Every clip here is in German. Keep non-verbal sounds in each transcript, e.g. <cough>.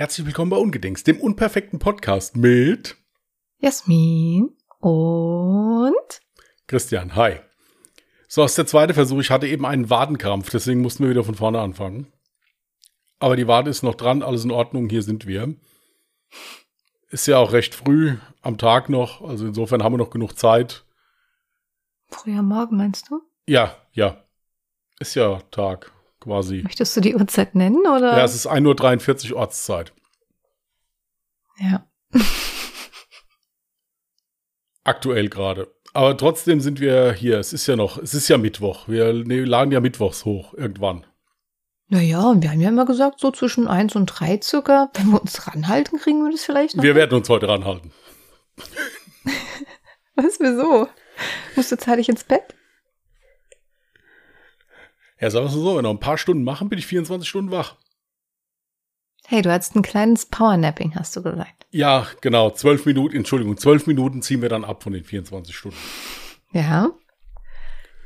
Herzlich willkommen bei Ungedings, dem unperfekten Podcast mit Jasmin und Christian. Hi. So, das ist der zweite Versuch. Ich hatte eben einen Wadenkrampf, deswegen mussten wir wieder von vorne anfangen. Aber die Wade ist noch dran, alles in Ordnung, hier sind wir. Ist ja auch recht früh am Tag noch, also insofern haben wir noch genug Zeit. Früher Morgen meinst du? Ja, ja. Ist ja Tag quasi. Möchtest du die Uhrzeit nennen oder? Ja, es ist 1.43 Uhr Ortszeit. Ja. <laughs> Aktuell gerade. Aber trotzdem sind wir hier. Es ist ja noch, es ist ja Mittwoch. Wir ne, laden ja Mittwochs hoch irgendwann. Naja, und wir haben ja immer gesagt, so zwischen eins und drei circa. Wenn wir uns ranhalten, kriegen wir das vielleicht noch. Wir werden uns heute ranhalten. <laughs> Was, wieso? Musst du zeitig ins Bett? Ja, sagen wir so, wenn wir noch ein paar Stunden machen, bin ich 24 Stunden wach. Hey, du hattest ein kleines Powernapping, hast du gesagt. Ja, genau. Zwölf Minuten, Entschuldigung, zwölf Minuten ziehen wir dann ab von den 24 Stunden. Ja.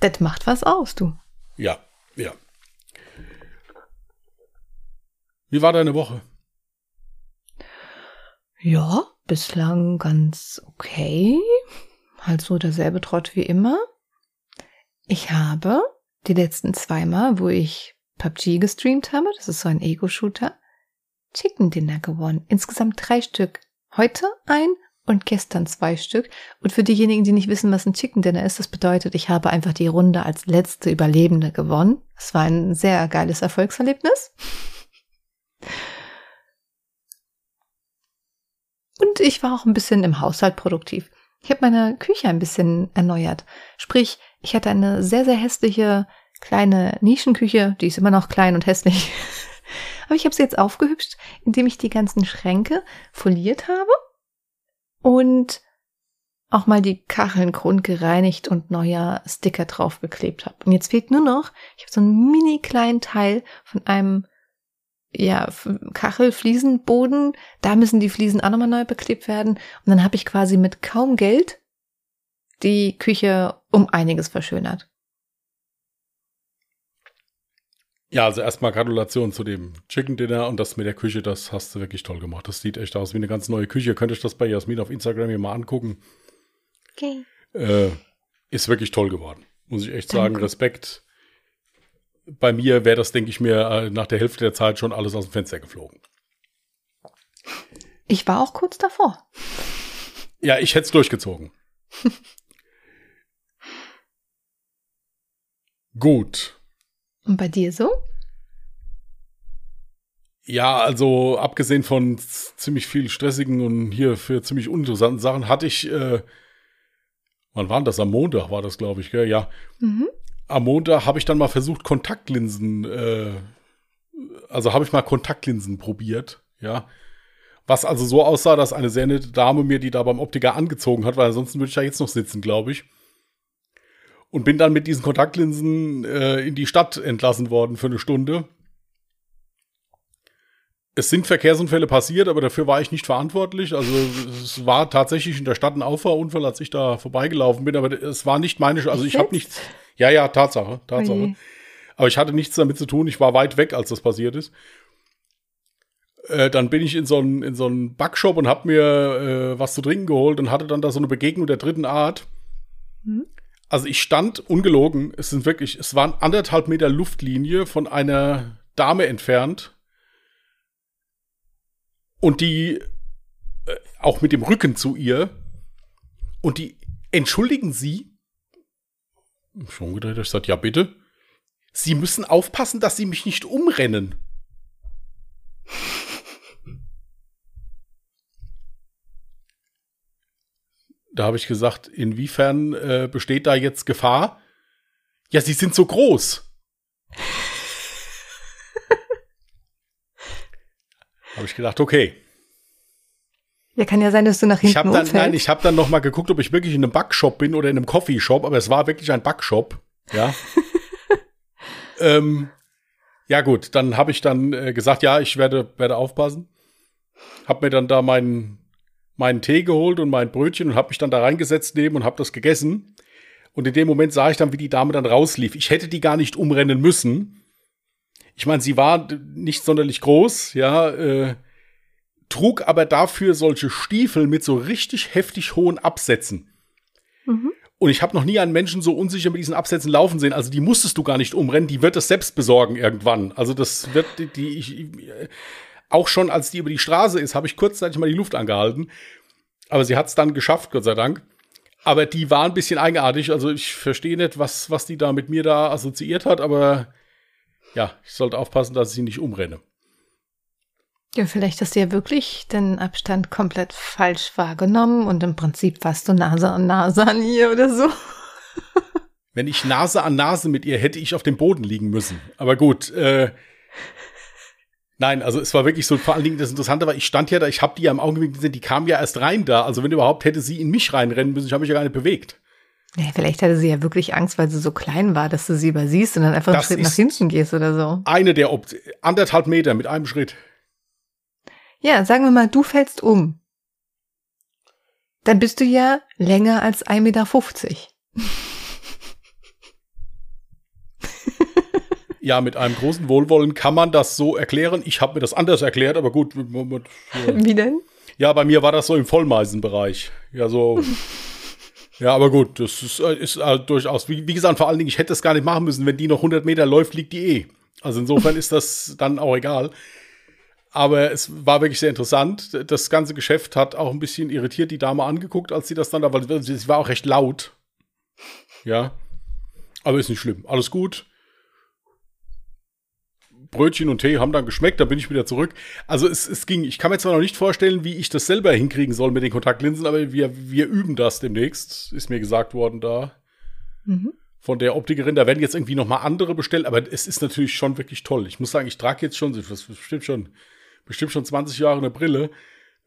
Das macht was aus, du. Ja, ja. Wie war deine Woche? Ja, bislang ganz okay. Halt so derselbe Trott wie immer. Ich habe die letzten zweimal, wo ich PUBG gestreamt habe, das ist so ein Ego-Shooter, Chicken Dinner gewonnen. Insgesamt drei Stück. Heute ein und gestern zwei Stück. Und für diejenigen, die nicht wissen, was ein Chicken Dinner ist, das bedeutet, ich habe einfach die Runde als letzte Überlebende gewonnen. Es war ein sehr geiles Erfolgserlebnis. Und ich war auch ein bisschen im Haushalt produktiv. Ich habe meine Küche ein bisschen erneuert. Sprich, ich hatte eine sehr, sehr hässliche kleine Nischenküche. Die ist immer noch klein und hässlich. <laughs> Aber ich habe sie jetzt aufgehübscht, indem ich die ganzen Schränke foliert habe und auch mal die Kacheln grundgereinigt und neuer Sticker draufgeklebt habe. Und jetzt fehlt nur noch, ich habe so einen mini kleinen Teil von einem ja, Kachelfliesenboden. Da müssen die Fliesen auch nochmal neu beklebt werden. Und dann habe ich quasi mit kaum Geld die Küche um einiges verschönert. Ja, also erstmal Gratulation zu dem Chicken Dinner und das mit der Küche, das hast du wirklich toll gemacht. Das sieht echt aus wie eine ganz neue Küche. Könnt ihr das bei Jasmin auf Instagram hier mal angucken. Okay. Äh, ist wirklich toll geworden. Muss ich echt sagen. Respekt. Bei mir wäre das, denke ich mir, äh, nach der Hälfte der Zeit schon alles aus dem Fenster geflogen. Ich war auch kurz davor. Ja, ich hätte es durchgezogen. <laughs> Gut. Und bei dir so? Ja, also abgesehen von ziemlich viel stressigen und hier für ziemlich uninteressanten Sachen hatte ich, äh, wann war das? Am Montag war das, glaube ich, gell? Ja. Mhm. Am Montag habe ich dann mal versucht, Kontaktlinsen, äh, also habe ich mal Kontaktlinsen probiert, ja. Was also so aussah, dass eine sehr nette Dame mir die da beim Optiker angezogen hat, weil ansonsten würde ich da jetzt noch sitzen, glaube ich. Und bin dann mit diesen Kontaktlinsen äh, in die Stadt entlassen worden für eine Stunde. Es sind Verkehrsunfälle passiert, aber dafür war ich nicht verantwortlich. Also es war tatsächlich in der Stadt ein Auffahrunfall, als ich da vorbeigelaufen bin, aber es war nicht meine, also ich habe nichts. Ja, ja, Tatsache, Tatsache. Oje. Aber ich hatte nichts damit zu tun. Ich war weit weg, als das passiert ist. Äh, dann bin ich in so einen in so einen Backshop und habe mir äh, was zu trinken geholt und hatte dann da so eine Begegnung der dritten Art. Hm? Also ich stand ungelogen, es sind wirklich, es waren anderthalb Meter Luftlinie von einer Dame entfernt und die äh, auch mit dem Rücken zu ihr und die entschuldigen Sie. Schon gedreht, ich sagte, ja bitte. Sie müssen aufpassen, dass Sie mich nicht umrennen. Da habe ich gesagt, inwiefern äh, besteht da jetzt Gefahr? Ja, sie sind so groß. <laughs> habe ich gedacht, okay. Ja, kann ja sein, dass du nach Ich hinten habe dann, umfällst. nein, ich habe dann noch mal geguckt, ob ich wirklich in einem Backshop bin oder in einem Coffeeshop, aber es war wirklich ein Backshop, ja. <laughs> ähm, ja gut, dann habe ich dann äh, gesagt, ja, ich werde werde aufpassen. Hab mir dann da meinen meinen Tee geholt und mein Brötchen und habe mich dann da reingesetzt neben und habe das gegessen. Und in dem Moment sah ich dann, wie die Dame dann rauslief. Ich hätte die gar nicht umrennen müssen. Ich meine, sie war nicht sonderlich groß, ja. Äh, trug aber dafür solche Stiefel mit so richtig heftig hohen Absätzen. Mhm. Und ich habe noch nie einen Menschen so unsicher mit diesen Absätzen laufen sehen. Also die musstest du gar nicht umrennen, die wird es selbst besorgen irgendwann. Also das wird die, die ich, auch schon als die über die Straße ist, habe ich kurzzeitig mal die Luft angehalten. Aber sie hat es dann geschafft, Gott sei Dank. Aber die war ein bisschen eigenartig. Also ich verstehe nicht, was, was die da mit mir da assoziiert hat, aber ja, ich sollte aufpassen, dass ich sie nicht umrenne. Ja, vielleicht hast du ja wirklich den Abstand komplett falsch wahrgenommen und im Prinzip warst du Nase an Nase an ihr oder so. Wenn ich Nase an Nase mit ihr hätte ich auf dem Boden liegen müssen. Aber gut, äh, Nein, also es war wirklich so, vor allen Dingen das Interessante war, ich stand ja da, ich habe die ja im Augenblick gesehen, die kam ja erst rein da. Also wenn überhaupt hätte sie in mich reinrennen müssen, ich habe mich ja gar nicht bewegt. Ja, vielleicht hatte sie ja wirklich Angst, weil sie so klein war, dass du sie übersiehst und dann einfach das einen Schritt nach hinten gehst oder so. Eine der Op anderthalb Meter mit einem Schritt. Ja, sagen wir mal, du fällst um. Dann bist du ja länger als 1,50 Meter. Ja, mit einem großen Wohlwollen kann man das so erklären. Ich habe mir das anders erklärt, aber gut. Wie denn? Ja, bei mir war das so im Vollmeisenbereich. Ja, so. <laughs> ja, aber gut, das ist, äh, ist äh, durchaus. Wie, wie, gesagt, vor allen Dingen, ich hätte es gar nicht machen müssen. Wenn die noch 100 Meter läuft, liegt die eh. Also insofern ist das dann auch egal. Aber es war wirklich sehr interessant. Das ganze Geschäft hat auch ein bisschen irritiert die Dame angeguckt, als sie das dann da, weil sie war auch recht laut. Ja. Aber ist nicht schlimm. Alles gut. Brötchen und Tee haben dann geschmeckt, dann bin ich wieder zurück. Also es, es ging, ich kann mir zwar noch nicht vorstellen, wie ich das selber hinkriegen soll mit den Kontaktlinsen, aber wir, wir üben das demnächst, ist mir gesagt worden da. Mhm. Von der Optikerin, da werden jetzt irgendwie noch mal andere bestellt, aber es ist natürlich schon wirklich toll. Ich muss sagen, ich trage jetzt schon, das bestimmt schon, bestimmt schon 20 Jahre eine Brille.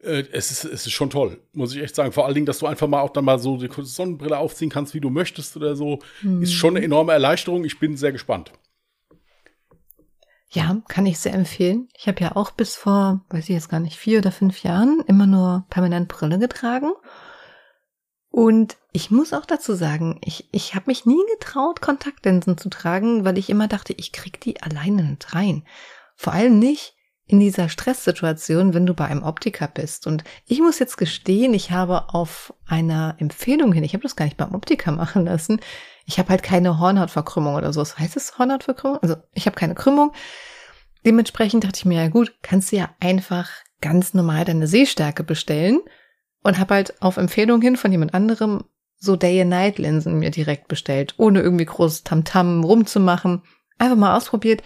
Äh, es ist, es ist schon toll, muss ich echt sagen. Vor allen Dingen, dass du einfach mal auch dann mal so die Sonnenbrille aufziehen kannst, wie du möchtest oder so, mhm. ist schon eine enorme Erleichterung. Ich bin sehr gespannt. Ja, kann ich sehr empfehlen. Ich habe ja auch bis vor, weiß ich jetzt gar nicht, vier oder fünf Jahren immer nur permanent Brille getragen. Und ich muss auch dazu sagen, ich, ich habe mich nie getraut, Kontaktlinsen zu tragen, weil ich immer dachte, ich krieg die alleine nicht rein. Vor allem nicht in dieser Stresssituation, wenn du bei einem Optiker bist. Und ich muss jetzt gestehen, ich habe auf einer Empfehlung hin, ich habe das gar nicht beim Optiker machen lassen, ich habe halt keine Hornhautverkrümmung oder so. Was heißt es Hornhautverkrümmung? Also ich habe keine Krümmung. Dementsprechend dachte ich mir, ja gut, kannst du ja einfach ganz normal deine Sehstärke bestellen und habe halt auf Empfehlung hin von jemand anderem so Day-and-Night-Linsen mir direkt bestellt, ohne irgendwie groß Tamtam -Tam rumzumachen. Einfach mal ausprobiert.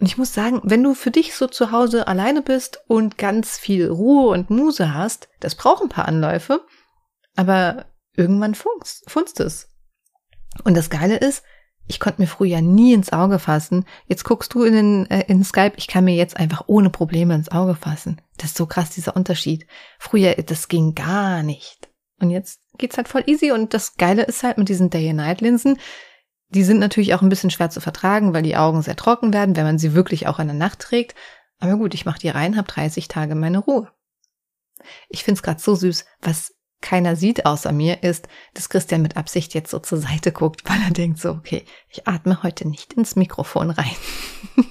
Und ich muss sagen, wenn du für dich so zu Hause alleine bist und ganz viel Ruhe und Muse hast, das braucht ein paar Anläufe, aber irgendwann funzt, es. Und das Geile ist, ich konnte mir früher nie ins Auge fassen. Jetzt guckst du in, den, äh, in Skype, ich kann mir jetzt einfach ohne Probleme ins Auge fassen. Das ist so krass, dieser Unterschied. Früher, das ging gar nicht. Und jetzt geht's halt voll easy. Und das Geile ist halt mit diesen Day-and-Night-Linsen, die sind natürlich auch ein bisschen schwer zu vertragen, weil die Augen sehr trocken werden, wenn man sie wirklich auch in der Nacht trägt. Aber gut, ich mache die rein, habe 30 Tage meine Ruhe. Ich find's gerade so süß, was keiner sieht außer mir, ist, dass Christian mit Absicht jetzt so zur Seite guckt, weil er denkt so, okay, ich atme heute nicht ins Mikrofon rein. <laughs>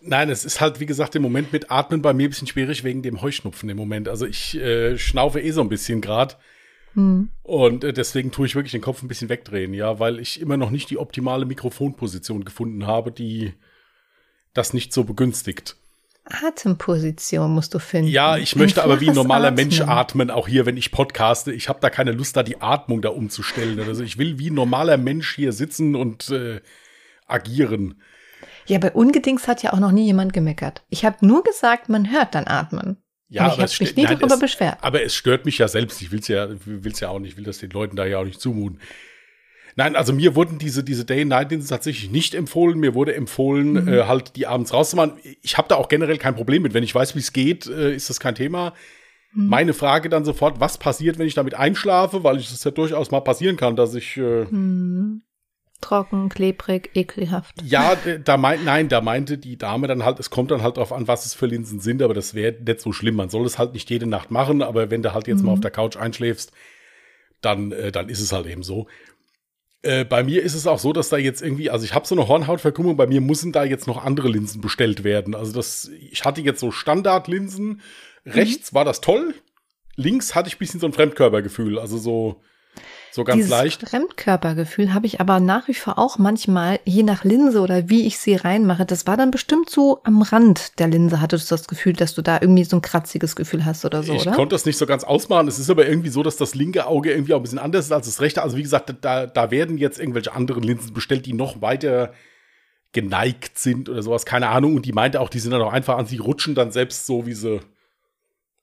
Nein, es ist halt, wie gesagt, im Moment mit Atmen bei mir ein bisschen schwierig wegen dem Heuschnupfen im Moment. Also ich äh, schnaufe eh so ein bisschen gerade. Hm. Und äh, deswegen tue ich wirklich den Kopf ein bisschen wegdrehen, ja, weil ich immer noch nicht die optimale Mikrofonposition gefunden habe, die das nicht so begünstigt. Atemposition musst du finden. Ja, ich möchte aber wie ein normaler Atmen. Mensch atmen, auch hier, wenn ich podcaste. Ich habe da keine Lust, da die Atmung da umzustellen. Also ich will wie ein normaler Mensch hier sitzen und äh, agieren. Ja, bei Ungedings hat ja auch noch nie jemand gemeckert. Ich habe nur gesagt, man hört dann atmen. Ja, aber ich habe mich nie nein, darüber es, beschwert. Aber es stört mich ja selbst. Ich will es ja, will's ja auch nicht, ich will das den Leuten da ja auch nicht zumuten. Nein, also mir wurden diese, diese Day-Night-Dienste tatsächlich nicht empfohlen. Mir wurde empfohlen, mhm. äh, halt die abends rauszumachen. Ich habe da auch generell kein Problem mit. Wenn ich weiß, wie es geht, äh, ist das kein Thema. Mhm. Meine Frage dann sofort, was passiert, wenn ich damit einschlafe? Weil es ja durchaus mal passieren kann, dass ich äh, mhm. Trocken, klebrig, ekelhaft. Ja, da meint, nein, da meinte die Dame dann halt, es kommt dann halt drauf an, was es für Linsen sind, aber das wäre nicht so schlimm. Man soll es halt nicht jede Nacht machen, aber wenn du halt jetzt mhm. mal auf der Couch einschläfst, dann, äh, dann ist es halt eben so. Äh, bei mir ist es auch so, dass da jetzt irgendwie, also ich habe so eine Hornhautverkrümmung, bei mir müssen da jetzt noch andere Linsen bestellt werden. Also das, ich hatte jetzt so Standardlinsen. Rechts mhm. war das toll. Links hatte ich ein bisschen so ein Fremdkörpergefühl. Also so, so ganz Dieses leicht. Fremdkörpergefühl habe ich aber nach wie vor auch manchmal, je nach Linse oder wie ich sie reinmache. Das war dann bestimmt so am Rand der Linse, hattest du das Gefühl, dass du da irgendwie so ein kratziges Gefühl hast oder so, ich oder? Ich konnte das nicht so ganz ausmachen. Es ist aber irgendwie so, dass das linke Auge irgendwie auch ein bisschen anders ist als das rechte. Also wie gesagt, da, da werden jetzt irgendwelche anderen Linsen bestellt, die noch weiter geneigt sind oder sowas. Keine Ahnung. Und die meinte auch, die sind dann auch einfach an, sie rutschen dann selbst so, wie sie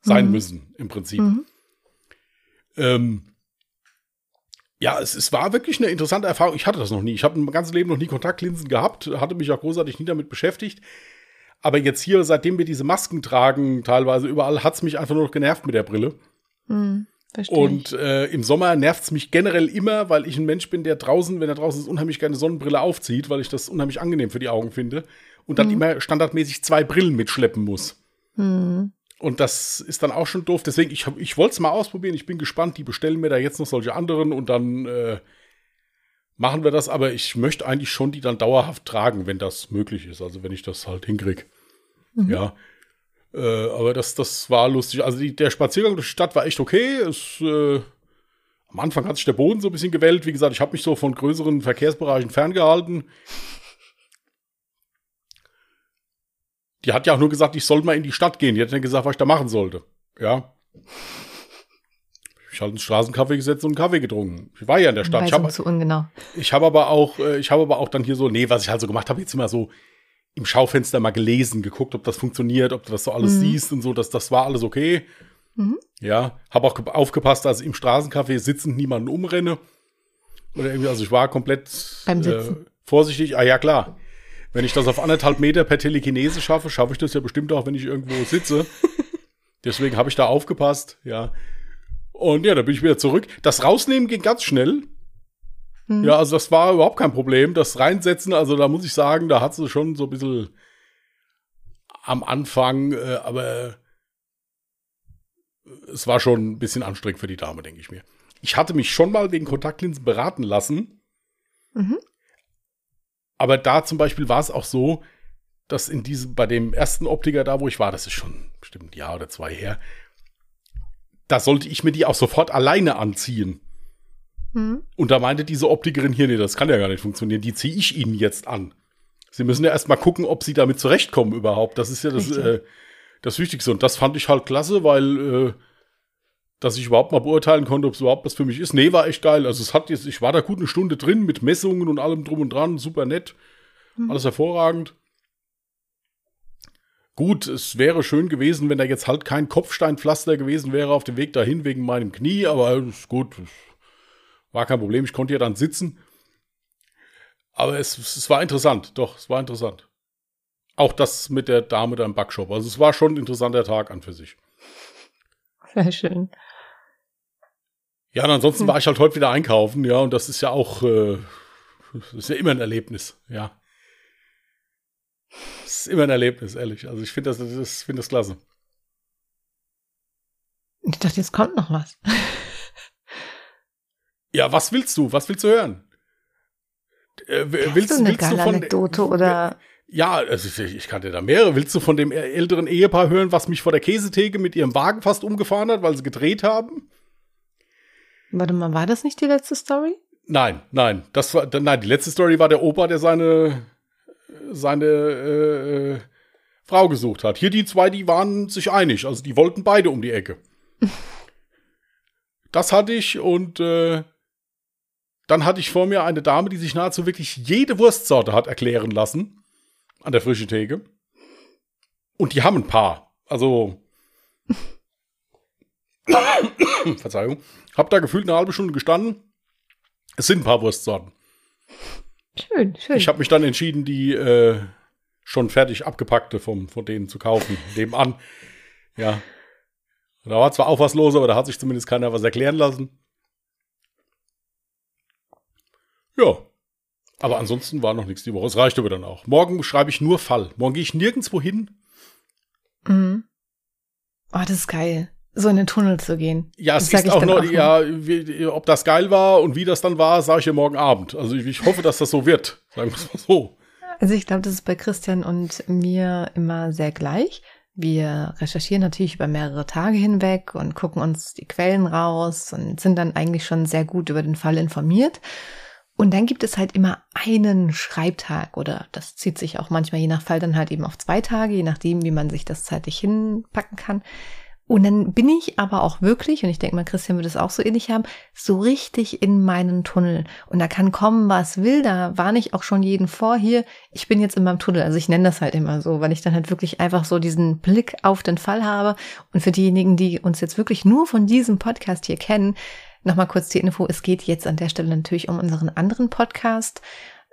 sein mhm. müssen, im Prinzip. Mhm. Ähm, ja, es, es war wirklich eine interessante Erfahrung. Ich hatte das noch nie. Ich habe mein ganzes Leben noch nie Kontaktlinsen gehabt, hatte mich auch großartig nie damit beschäftigt. Aber jetzt hier, seitdem wir diese Masken tragen, teilweise überall, hat es mich einfach nur noch genervt mit der Brille. Hm, und äh, im Sommer nervt es mich generell immer, weil ich ein Mensch bin, der draußen, wenn er draußen ist, unheimlich gerne Sonnenbrille aufzieht, weil ich das unheimlich angenehm für die Augen finde. Und dann hm. immer standardmäßig zwei Brillen mitschleppen muss. Hm. Und das ist dann auch schon doof. Deswegen, ich, ich wollte es mal ausprobieren. Ich bin gespannt. Die bestellen mir da jetzt noch solche anderen und dann äh, machen wir das. Aber ich möchte eigentlich schon die dann dauerhaft tragen, wenn das möglich ist. Also wenn ich das halt hinkriege. Mhm. Ja. Äh, aber das, das war lustig. Also die, der Spaziergang durch die Stadt war echt okay. Es, äh, am Anfang hat sich der Boden so ein bisschen gewellt. Wie gesagt, ich habe mich so von größeren Verkehrsbereichen ferngehalten. Die hat ja auch nur gesagt, ich soll mal in die Stadt gehen. Die hat dann gesagt, was ich da machen sollte. Ja. Ich habe einen Straßenkaffee gesetzt und einen Kaffee getrunken. Ich war ja in der Stadt. Ich habe so ungenau. Ich habe aber auch, äh, ich habe aber auch dann hier so, nee, was ich halt so gemacht habe, jetzt immer so im Schaufenster mal gelesen, geguckt, ob das funktioniert, ob du das so alles mhm. siehst und so, dass das war alles okay. Mhm. Ja, habe auch aufgepasst, dass ich im Straßencafé sitzend niemanden umrenne. Oder irgendwie, also ich war komplett äh, vorsichtig. Ah ja, klar. Wenn ich das auf anderthalb Meter per Telekinese schaffe, schaffe ich das ja bestimmt auch, wenn ich irgendwo sitze. <laughs> Deswegen habe ich da aufgepasst, ja. Und ja, da bin ich wieder zurück. Das Rausnehmen ging ganz schnell. Mhm. Ja, also das war überhaupt kein Problem. Das Reinsetzen, also da muss ich sagen, da hat sie schon so ein bisschen am Anfang, äh, aber es war schon ein bisschen anstrengend für die Dame, denke ich mir. Ich hatte mich schon mal wegen Kontaktlinsen beraten lassen. Mhm. Aber da zum Beispiel war es auch so, dass in diesem, bei dem ersten Optiker da, wo ich war, das ist schon bestimmt ein Jahr oder zwei her, da sollte ich mir die auch sofort alleine anziehen. Hm. Und da meinte diese Optikerin hier, nee, das kann ja gar nicht funktionieren, die ziehe ich Ihnen jetzt an. Sie müssen ja erst mal gucken, ob Sie damit zurechtkommen überhaupt. Das ist ja das, äh, das Wichtigste. Und das fand ich halt klasse, weil äh, dass ich überhaupt mal beurteilen konnte, ob es überhaupt was für mich ist. Nee, war echt geil. Also es hat jetzt, ich war da gut eine Stunde drin mit Messungen und allem drum und dran, super nett. Mhm. Alles hervorragend. Gut, es wäre schön gewesen, wenn da jetzt halt kein Kopfsteinpflaster gewesen wäre auf dem Weg dahin wegen meinem Knie, aber ist gut, war kein Problem. Ich konnte ja dann sitzen. Aber es, es war interessant, doch, es war interessant. Auch das mit der Dame da im Backshop. Also es war schon ein interessanter Tag an für sich. Sehr schön. Ja, und ansonsten hm. war ich halt heute wieder einkaufen, ja, und das ist ja auch, äh, das ist ja immer ein Erlebnis, ja. Das ist immer ein Erlebnis, ehrlich. Also ich finde das, das, find das klasse. Ich dachte, jetzt kommt noch was. ja, was willst du? Was willst du hören? Äh, willst, du eine willst geile du von, Anekdote oder? Ja, also ich, ich kannte da mehrere. Willst du von dem älteren Ehepaar hören, was mich vor der Käsetheke mit ihrem Wagen fast umgefahren hat, weil sie gedreht haben? Warte mal, war das nicht die letzte Story? Nein, nein, das war, nein, die letzte Story war der Opa, der seine, seine äh, äh, Frau gesucht hat. Hier die zwei, die waren sich einig, also die wollten beide um die Ecke. <laughs> das hatte ich und äh, dann hatte ich vor mir eine Dame, die sich nahezu wirklich jede Wurstsorte hat erklären lassen an der frischen Theke. Und die haben ein paar. Also <laughs> <coughs> Verzeihung. Hab da gefühlt eine halbe Stunde gestanden. Es sind ein paar Wurstsorten. Schön, schön. Ich habe mich dann entschieden, die äh, schon fertig abgepackte vom, von denen zu kaufen. Nebenan. <laughs> Ja. Da war zwar auch was los, aber da hat sich zumindest keiner was erklären lassen. Ja. Aber ansonsten war noch nichts die Woche. Es reicht aber dann auch. Morgen schreibe ich nur Fall. Morgen gehe ich nirgendwo hin. Mhm. Oh, das ist geil so in den Tunnel zu gehen. Ja, es ist auch noch, auch ja, wie, ob das geil war und wie das dann war, sage ich dir morgen Abend. Also ich, ich hoffe, dass das so wird, sagen wir es mal so. Also ich glaube, das ist bei Christian und mir immer sehr gleich. Wir recherchieren natürlich über mehrere Tage hinweg und gucken uns die Quellen raus und sind dann eigentlich schon sehr gut über den Fall informiert. Und dann gibt es halt immer einen Schreibtag oder das zieht sich auch manchmal je nach Fall dann halt eben auf zwei Tage, je nachdem, wie man sich das zeitlich hinpacken kann, und dann bin ich aber auch wirklich, und ich denke mal, Christian wird es auch so ähnlich haben, so richtig in meinen Tunnel. Und da kann kommen, was will. Da warne ich auch schon jeden vor hier. Ich bin jetzt in meinem Tunnel. Also ich nenne das halt immer so, weil ich dann halt wirklich einfach so diesen Blick auf den Fall habe. Und für diejenigen, die uns jetzt wirklich nur von diesem Podcast hier kennen, nochmal kurz die Info. Es geht jetzt an der Stelle natürlich um unseren anderen Podcast,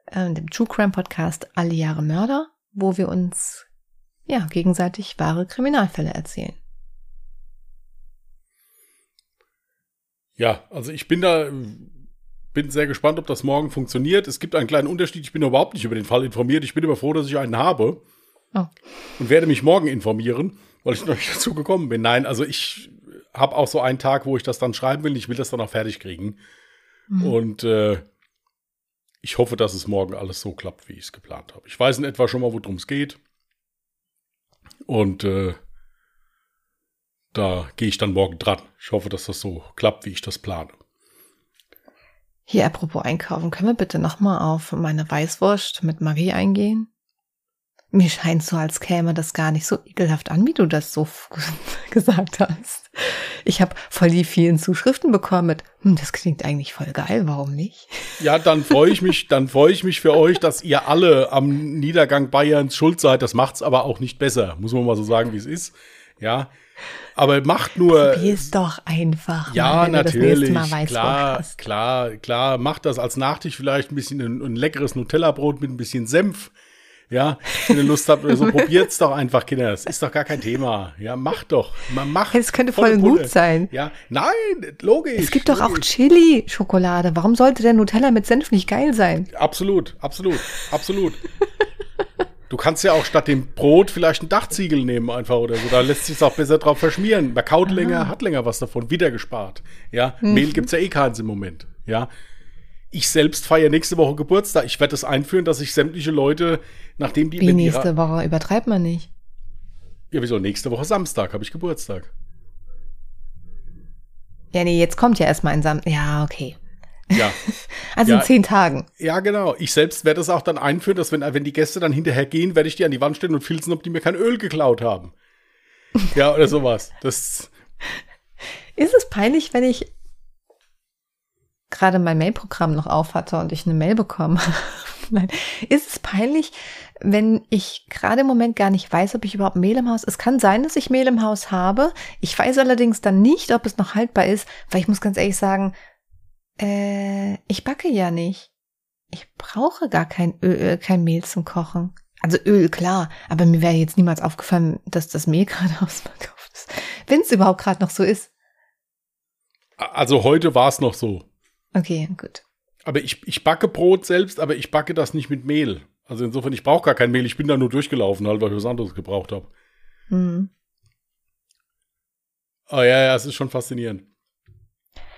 äh, dem True Crime Podcast Alle Jahre Mörder, wo wir uns ja gegenseitig wahre Kriminalfälle erzählen. Ja, also ich bin da, bin sehr gespannt, ob das morgen funktioniert. Es gibt einen kleinen Unterschied. Ich bin überhaupt nicht über den Fall informiert. Ich bin aber froh, dass ich einen habe. Oh. Und werde mich morgen informieren, weil ich noch nicht <laughs> dazu gekommen bin. Nein, also ich habe auch so einen Tag, wo ich das dann schreiben will. Ich will das dann auch fertig kriegen. Mhm. Und äh, ich hoffe, dass es morgen alles so klappt, wie ich es geplant habe. Ich weiß in etwa schon mal, worum es geht. Und äh, da gehe ich dann morgen dran. Ich hoffe, dass das so klappt, wie ich das plane. Hier, apropos Einkaufen, können wir bitte nochmal auf meine Weißwurst mit Marie eingehen? Mir scheint so, als käme das gar nicht so ekelhaft an, wie du das so <laughs> gesagt hast. Ich habe voll die vielen Zuschriften bekommen mit, hm, das klingt eigentlich voll geil, warum nicht? Ja, dann freue ich mich, dann freue ich mich für euch, dass ihr alle am Niedergang Bayerns schuld seid. Das macht's aber auch nicht besser, muss man mal so sagen, wie es ist. Ja, aber macht nur. Probier's doch einfach. Ja, mal, natürlich. klar, klar, klar. Macht das als Nachtisch vielleicht ein bisschen ein, ein leckeres Nutella-Brot mit ein bisschen Senf. Ja, wenn ihr Lust habt oder so, <laughs> probiert's doch einfach, Kinder. Das ist doch gar kein Thema. Ja, macht doch. Man macht. Es könnte voll gut sein. Ja, nein, logisch. Es gibt logisch. doch auch Chili-Schokolade. Warum sollte der Nutella mit Senf nicht geil sein? Absolut, absolut, absolut. <laughs> Du kannst ja auch statt dem Brot vielleicht ein Dachziegel nehmen einfach oder so. Da lässt sich auch besser drauf verschmieren. Man kaut Aha. länger, hat länger was davon, wieder gespart. Ja, mhm. Mehl gibt's ja eh keins im Moment. Ja. Ich selbst feiere nächste Woche Geburtstag. Ich werde es das einführen, dass ich sämtliche Leute, nachdem die. Wie nächste Woche? Übertreibt man nicht. Ja, wieso? Nächste Woche Samstag habe ich Geburtstag. Ja, nee, jetzt kommt ja erstmal ein Samstag. Ja, okay. Ja. <laughs> also ja, in zehn Tagen. Ja, genau. Ich selbst werde es auch dann einführen, dass wenn, wenn die Gäste dann hinterher gehen, werde ich die an die Wand stellen und filzen, ob die mir kein Öl geklaut haben. <laughs> ja, oder sowas. Das. Ist es peinlich, wenn ich gerade mein Mailprogramm noch auf hatte und ich eine Mail bekomme? <laughs> Nein. Ist es peinlich, wenn ich gerade im Moment gar nicht weiß, ob ich überhaupt Mehl im Haus. Es kann sein, dass ich Mehl im Haus habe. Ich weiß allerdings dann nicht, ob es noch haltbar ist, weil ich muss ganz ehrlich sagen, äh, ich backe ja nicht. Ich brauche gar kein Öl, äh, kein Mehl zum Kochen. Also Öl, klar, aber mir wäre jetzt niemals aufgefallen, dass das Mehl <laughs> gerade ausverkauft ist. Wenn es überhaupt gerade noch so ist. Also heute war es noch so. Okay, gut. Aber ich, ich backe Brot selbst, aber ich backe das nicht mit Mehl. Also insofern, ich brauche gar kein Mehl. Ich bin da nur durchgelaufen, halt, weil ich was anderes gebraucht habe. Hm. Oh ja, ja, es ist schon faszinierend.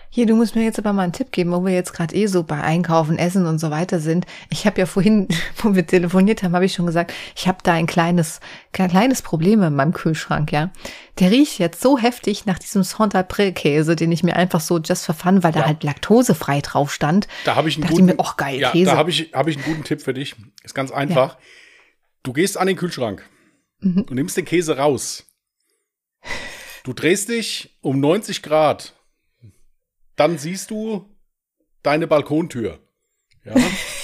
Hier, du musst mir jetzt aber mal einen Tipp geben, wo wir jetzt gerade eh so bei Einkaufen, Essen und so weiter sind. Ich habe ja vorhin, <laughs> wo wir telefoniert haben, habe ich schon gesagt, ich habe da ein kleines, ein kleines Problem in meinem Kühlschrank, ja. Der riecht jetzt so heftig nach diesem Saint-April-Käse, den ich mir einfach so just for fun, weil ja. da halt laktosefrei drauf stand. Da habe ich einen guten, ich mir, oh geil, ja, Käse. Da habe ich, hab ich einen guten Tipp für dich. Ist ganz einfach. Ja. Du gehst an den Kühlschrank mhm. und nimmst den Käse raus. Du drehst dich um 90 Grad dann siehst du deine Balkontür. Ja.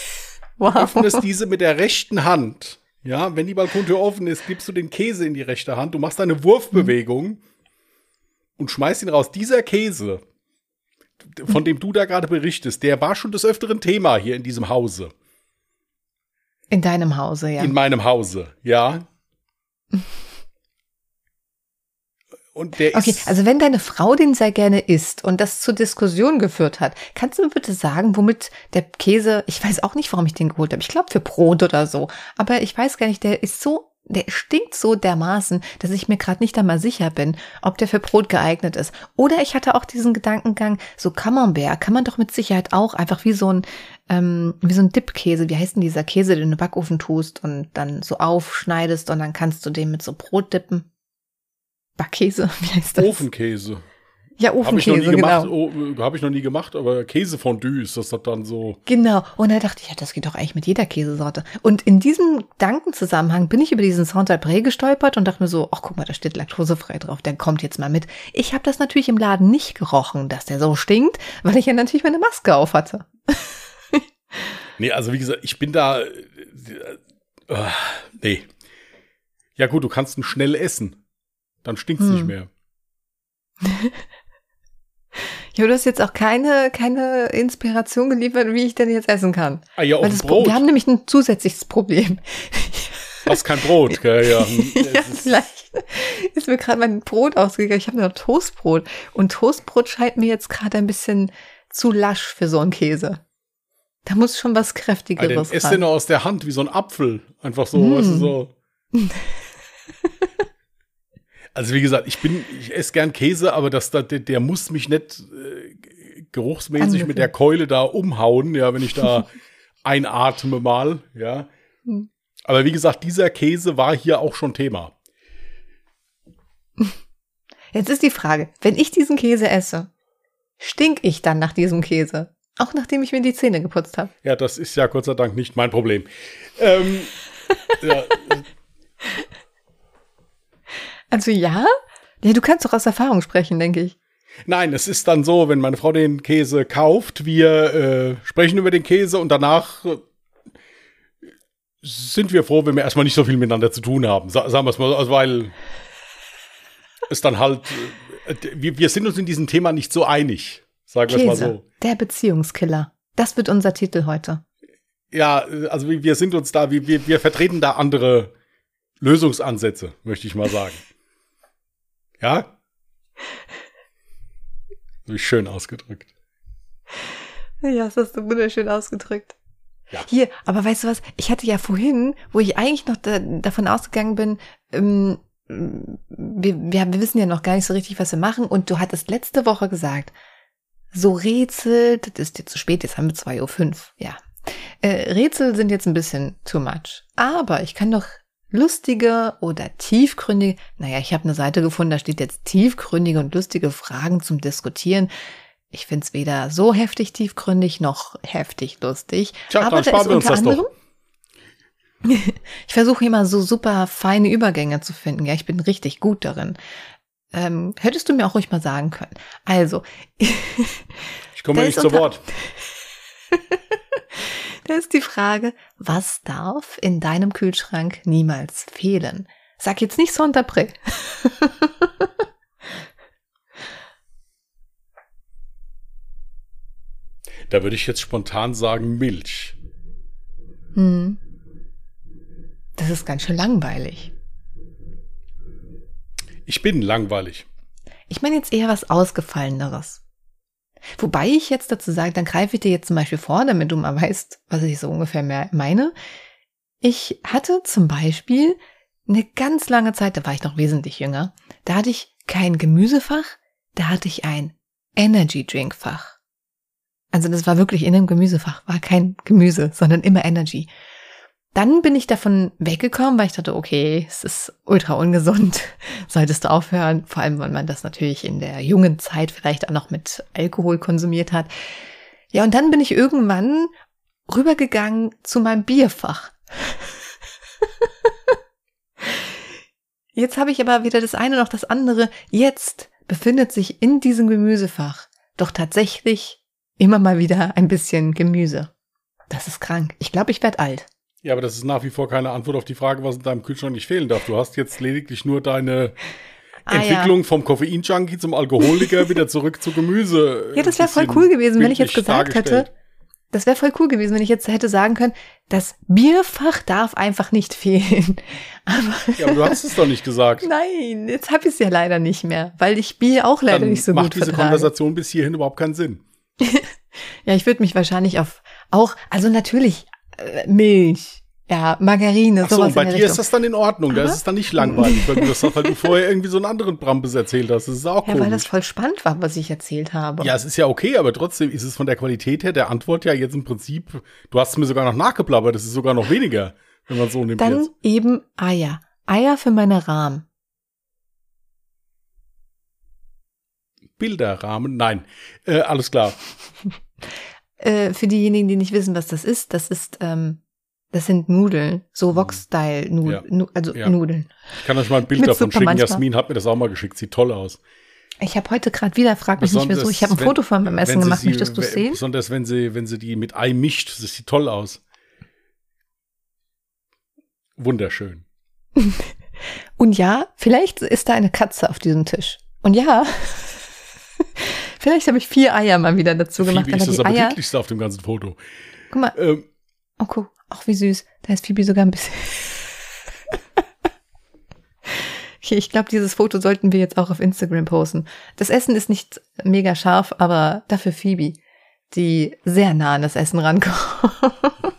<laughs> wow. Du öffnest diese mit der rechten Hand. Ja, wenn die Balkontür offen ist, gibst du den Käse in die rechte Hand. Du machst eine Wurfbewegung mhm. und schmeißt ihn raus. Dieser Käse, von dem du da gerade berichtest, der war schon des öfteren Thema hier in diesem Hause. In deinem Hause, ja. In meinem Hause, ja. <laughs> Und der okay, ist also wenn deine Frau den sehr gerne isst und das zur Diskussion geführt hat, kannst du mir bitte sagen, womit der Käse, ich weiß auch nicht, warum ich den geholt habe. Ich glaube für Brot oder so. Aber ich weiß gar nicht, der ist so der stinkt so dermaßen, dass ich mir gerade nicht einmal sicher bin, ob der für Brot geeignet ist. Oder ich hatte auch diesen Gedankengang, so Camembert kann man doch mit Sicherheit auch einfach wie so ein, ähm, wie so ein Dipkäse, wie heißt denn dieser Käse, den du in den Backofen tust und dann so aufschneidest und dann kannst du den mit so Brot dippen. Backkäse, <laughs> wie heißt das? Ofenkäse. Ja, Habe ich Ofenkäse, genau. oh, habe ich noch nie gemacht, aber Käsefondue ist das dann so. Genau. Und da dachte ich, ja, das geht doch eigentlich mit jeder Käsesorte. Und in diesem Gedankenzusammenhang bin ich über diesen Saint-Alpré gestolpert und dachte mir so, ach guck mal, da steht laktosefrei drauf, der kommt jetzt mal mit. Ich habe das natürlich im Laden nicht gerochen, dass der so stinkt, weil ich ja natürlich meine Maske auf hatte. <laughs> Nee, also wie gesagt, ich bin da. Äh, äh, nee. Ja, gut, du kannst ihn schnell essen. Dann stinkt's Hm. nicht mehr. <laughs> Ja, du hast jetzt auch keine, keine Inspiration geliefert, wie ich denn jetzt essen kann. Ah ja, auf das, Pro- Brot. wir haben nämlich ein zusätzliches Problem. <laughs> Hast kein Brot, gell? Ja, hm, <laughs> ja, es ist- vielleicht ist mir gerade mein Brot ausgegangen. Ich habe noch Toastbrot. Und Toastbrot scheint mir jetzt gerade ein bisschen zu lasch für so einen Käse. Da muss schon was Ah, Kräftigeres esst ran. den nur aus der Hand, wie so ein Apfel. Einfach so, Mm. weißt du, so. Also wie gesagt, ich bin, ich esse gern Käse, aber das, da- der, der muss mich nicht äh, geruchsmäßig Angefühlt. mit der Keule da umhauen, ja, wenn ich da <laughs> einatme mal, ja. Hm. Aber wie gesagt, dieser Käse war hier auch schon Thema. Jetzt ist die Frage, wenn ich diesen Käse esse, stink ich dann nach diesem Käse? Auch nachdem ich mir die Zähne geputzt habe. Ja, das ist ja Gott sei Dank nicht mein Problem. Ähm, <laughs> ja, Also ja? Ja, du kannst doch aus Erfahrung sprechen, denke ich. Nein, es ist dann so, wenn meine Frau den Käse kauft, wir äh, sprechen über den Käse und danach äh, sind wir froh, wenn wir erstmal nicht so viel miteinander zu tun haben. Sa sagen wir es mal, so, also weil es dann halt, äh, wir, wir sind uns in diesem Thema nicht so einig, sagen wir es mal Käse, so. der Beziehungskiller. Das wird unser Titel heute. Ja, äh, also wir wir sind uns da, wir, wir, wir vertreten da andere Lösungsansätze, möchte ich mal sagen. Ja? Wie schön ausgedrückt. Ja, das hast du wunderschön ausgedrückt. Ja. Hier, aber weißt du was? Ich hatte ja vorhin, wo ich eigentlich noch da, davon ausgegangen bin, ähm, wir, wir, wir wissen ja noch gar nicht so richtig, was wir machen. Und du hattest letzte Woche gesagt, so Rätsel, das ist jetzt zu spät, jetzt haben wir 2.05 Uhr, ja. Äh, Rätsel sind jetzt ein bisschen too much. Aber ich kann doch lustige oder tiefgründige, naja, ich habe eine Seite gefunden, da steht jetzt tiefgründige und lustige Fragen zum Diskutieren. Ich finde es weder so heftig tiefgründig noch heftig lustig. Tja, aber da ist unter anderem. <laughs> ich versuche immer so super feine Übergänge zu finden. Ja, ich bin richtig gut darin. Ähm, hättest du mir auch ruhig mal sagen können. Also, <laughs> Ich komme nicht zu Wort. <laughs> ist die Frage, was darf in deinem Kühlschrank niemals fehlen? Sag jetzt nicht Sonderpré. <laughs> Da würde ich jetzt spontan sagen Milch. Hm. Das ist ganz schön langweilig. Ich bin langweilig. Ich meine jetzt eher was Ausgefalleneres. Wobei ich jetzt dazu sage, dann greife ich dir jetzt zum Beispiel vor, damit du mal weißt, was ich so ungefähr meine. Ich hatte zum Beispiel eine ganz lange Zeit, da war ich noch wesentlich jünger, da hatte ich kein Gemüsefach, da hatte ich ein Energy Drink Fach. Also das war wirklich in einem Gemüsefach, war kein Gemüse, sondern immer Energy. Dann bin ich davon weggekommen, weil ich dachte, okay, es ist ultra ungesund, <laughs> solltest du aufhören, vor allem, weil man das natürlich in der jungen Zeit vielleicht auch noch mit Alkohol konsumiert hat. Ja, und dann bin ich irgendwann rübergegangen zu meinem Bierfach. <laughs> Jetzt habe ich aber weder das eine noch das andere. Jetzt befindet sich in diesem Gemüsefach doch tatsächlich immer mal wieder ein bisschen Gemüse. Das ist krank. Ich glaube, ich werde alt. Ja, aber das ist nach wie vor keine Antwort auf die Frage, was in deinem Kühlschrank nicht fehlen darf. Du hast jetzt lediglich nur deine Ah, ja. Entwicklung vom Koffein-Junkie zum Alkoholiker wieder zurück zu Gemüse. Ja, das wäre voll cool gewesen, wenn ich jetzt gesagt hätte, das wäre voll cool gewesen, wenn ich jetzt hätte sagen können, das Bierfach darf einfach nicht fehlen. <laughs> Aber Ja, aber du hast es doch nicht gesagt. nein, jetzt habe ich es ja leider nicht mehr, weil ich Bier auch leider Dann nicht so macht gut diese vertrage. Konversation bis hierhin überhaupt keinen Sinn. <laughs> Ja, ich würde mich wahrscheinlich auf auch, also natürlich äh, Milch, Ja, Margarine, Ach so, sowas bei dir ist Richtung. das dann in Ordnung. Da ist es dann nicht langweilig, weil du, das, weil du vorher irgendwie so einen anderen Brambis erzählt hast. Das ist auch Ja, weil das voll spannend war, was ich erzählt habe. Ja, es ist ja okay, aber trotzdem ist es von der Qualität her der Antwort ja jetzt im Prinzip, du hast es mir sogar noch nachgeblabbert, das ist sogar noch weniger, wenn man so nimmt Dann jetzt. eben Eier. Eier für meine Rahmen. Bilderrahmen, nein. Äh, alles klar. <laughs> Äh, für diejenigen, die nicht wissen, was das ist, das ist, ähm, das sind Nudeln. So Wok-Style-Nudeln. Mhm. Ja. also Ja. Nudeln. Ich kann euch mal ein Bild Mit davon Suppe schicken. manchmal. Jasmin hat mir das auch mal geschickt. Sieht toll aus. Ich habe heute gerade wieder, frag mich nicht wieso, Besonders, ich habe ein wenn- Foto von meinem Essen gemacht. sie- Möchtest du sehen? Besonders wenn sie, wenn sie die mit Ei mischt, das sieht toll aus. Wunderschön. <laughs> Und ja, vielleicht ist da eine Katze auf diesem Tisch. Und ja, vielleicht habe ich vier Eier mal wieder dazu gemacht. Phoebe Aber ist das die Eier, auf dem ganzen Foto. guck mal, Ähm, oh guck, auch wie süß. Da ist Phoebe sogar ein bisschen. <laughs> Okay, ich glaube, dieses Foto sollten wir jetzt auch auf Instagram posten. Das Essen ist nicht mega scharf, aber dafür Phoebe, die sehr nah an das Essen rankommt. <laughs>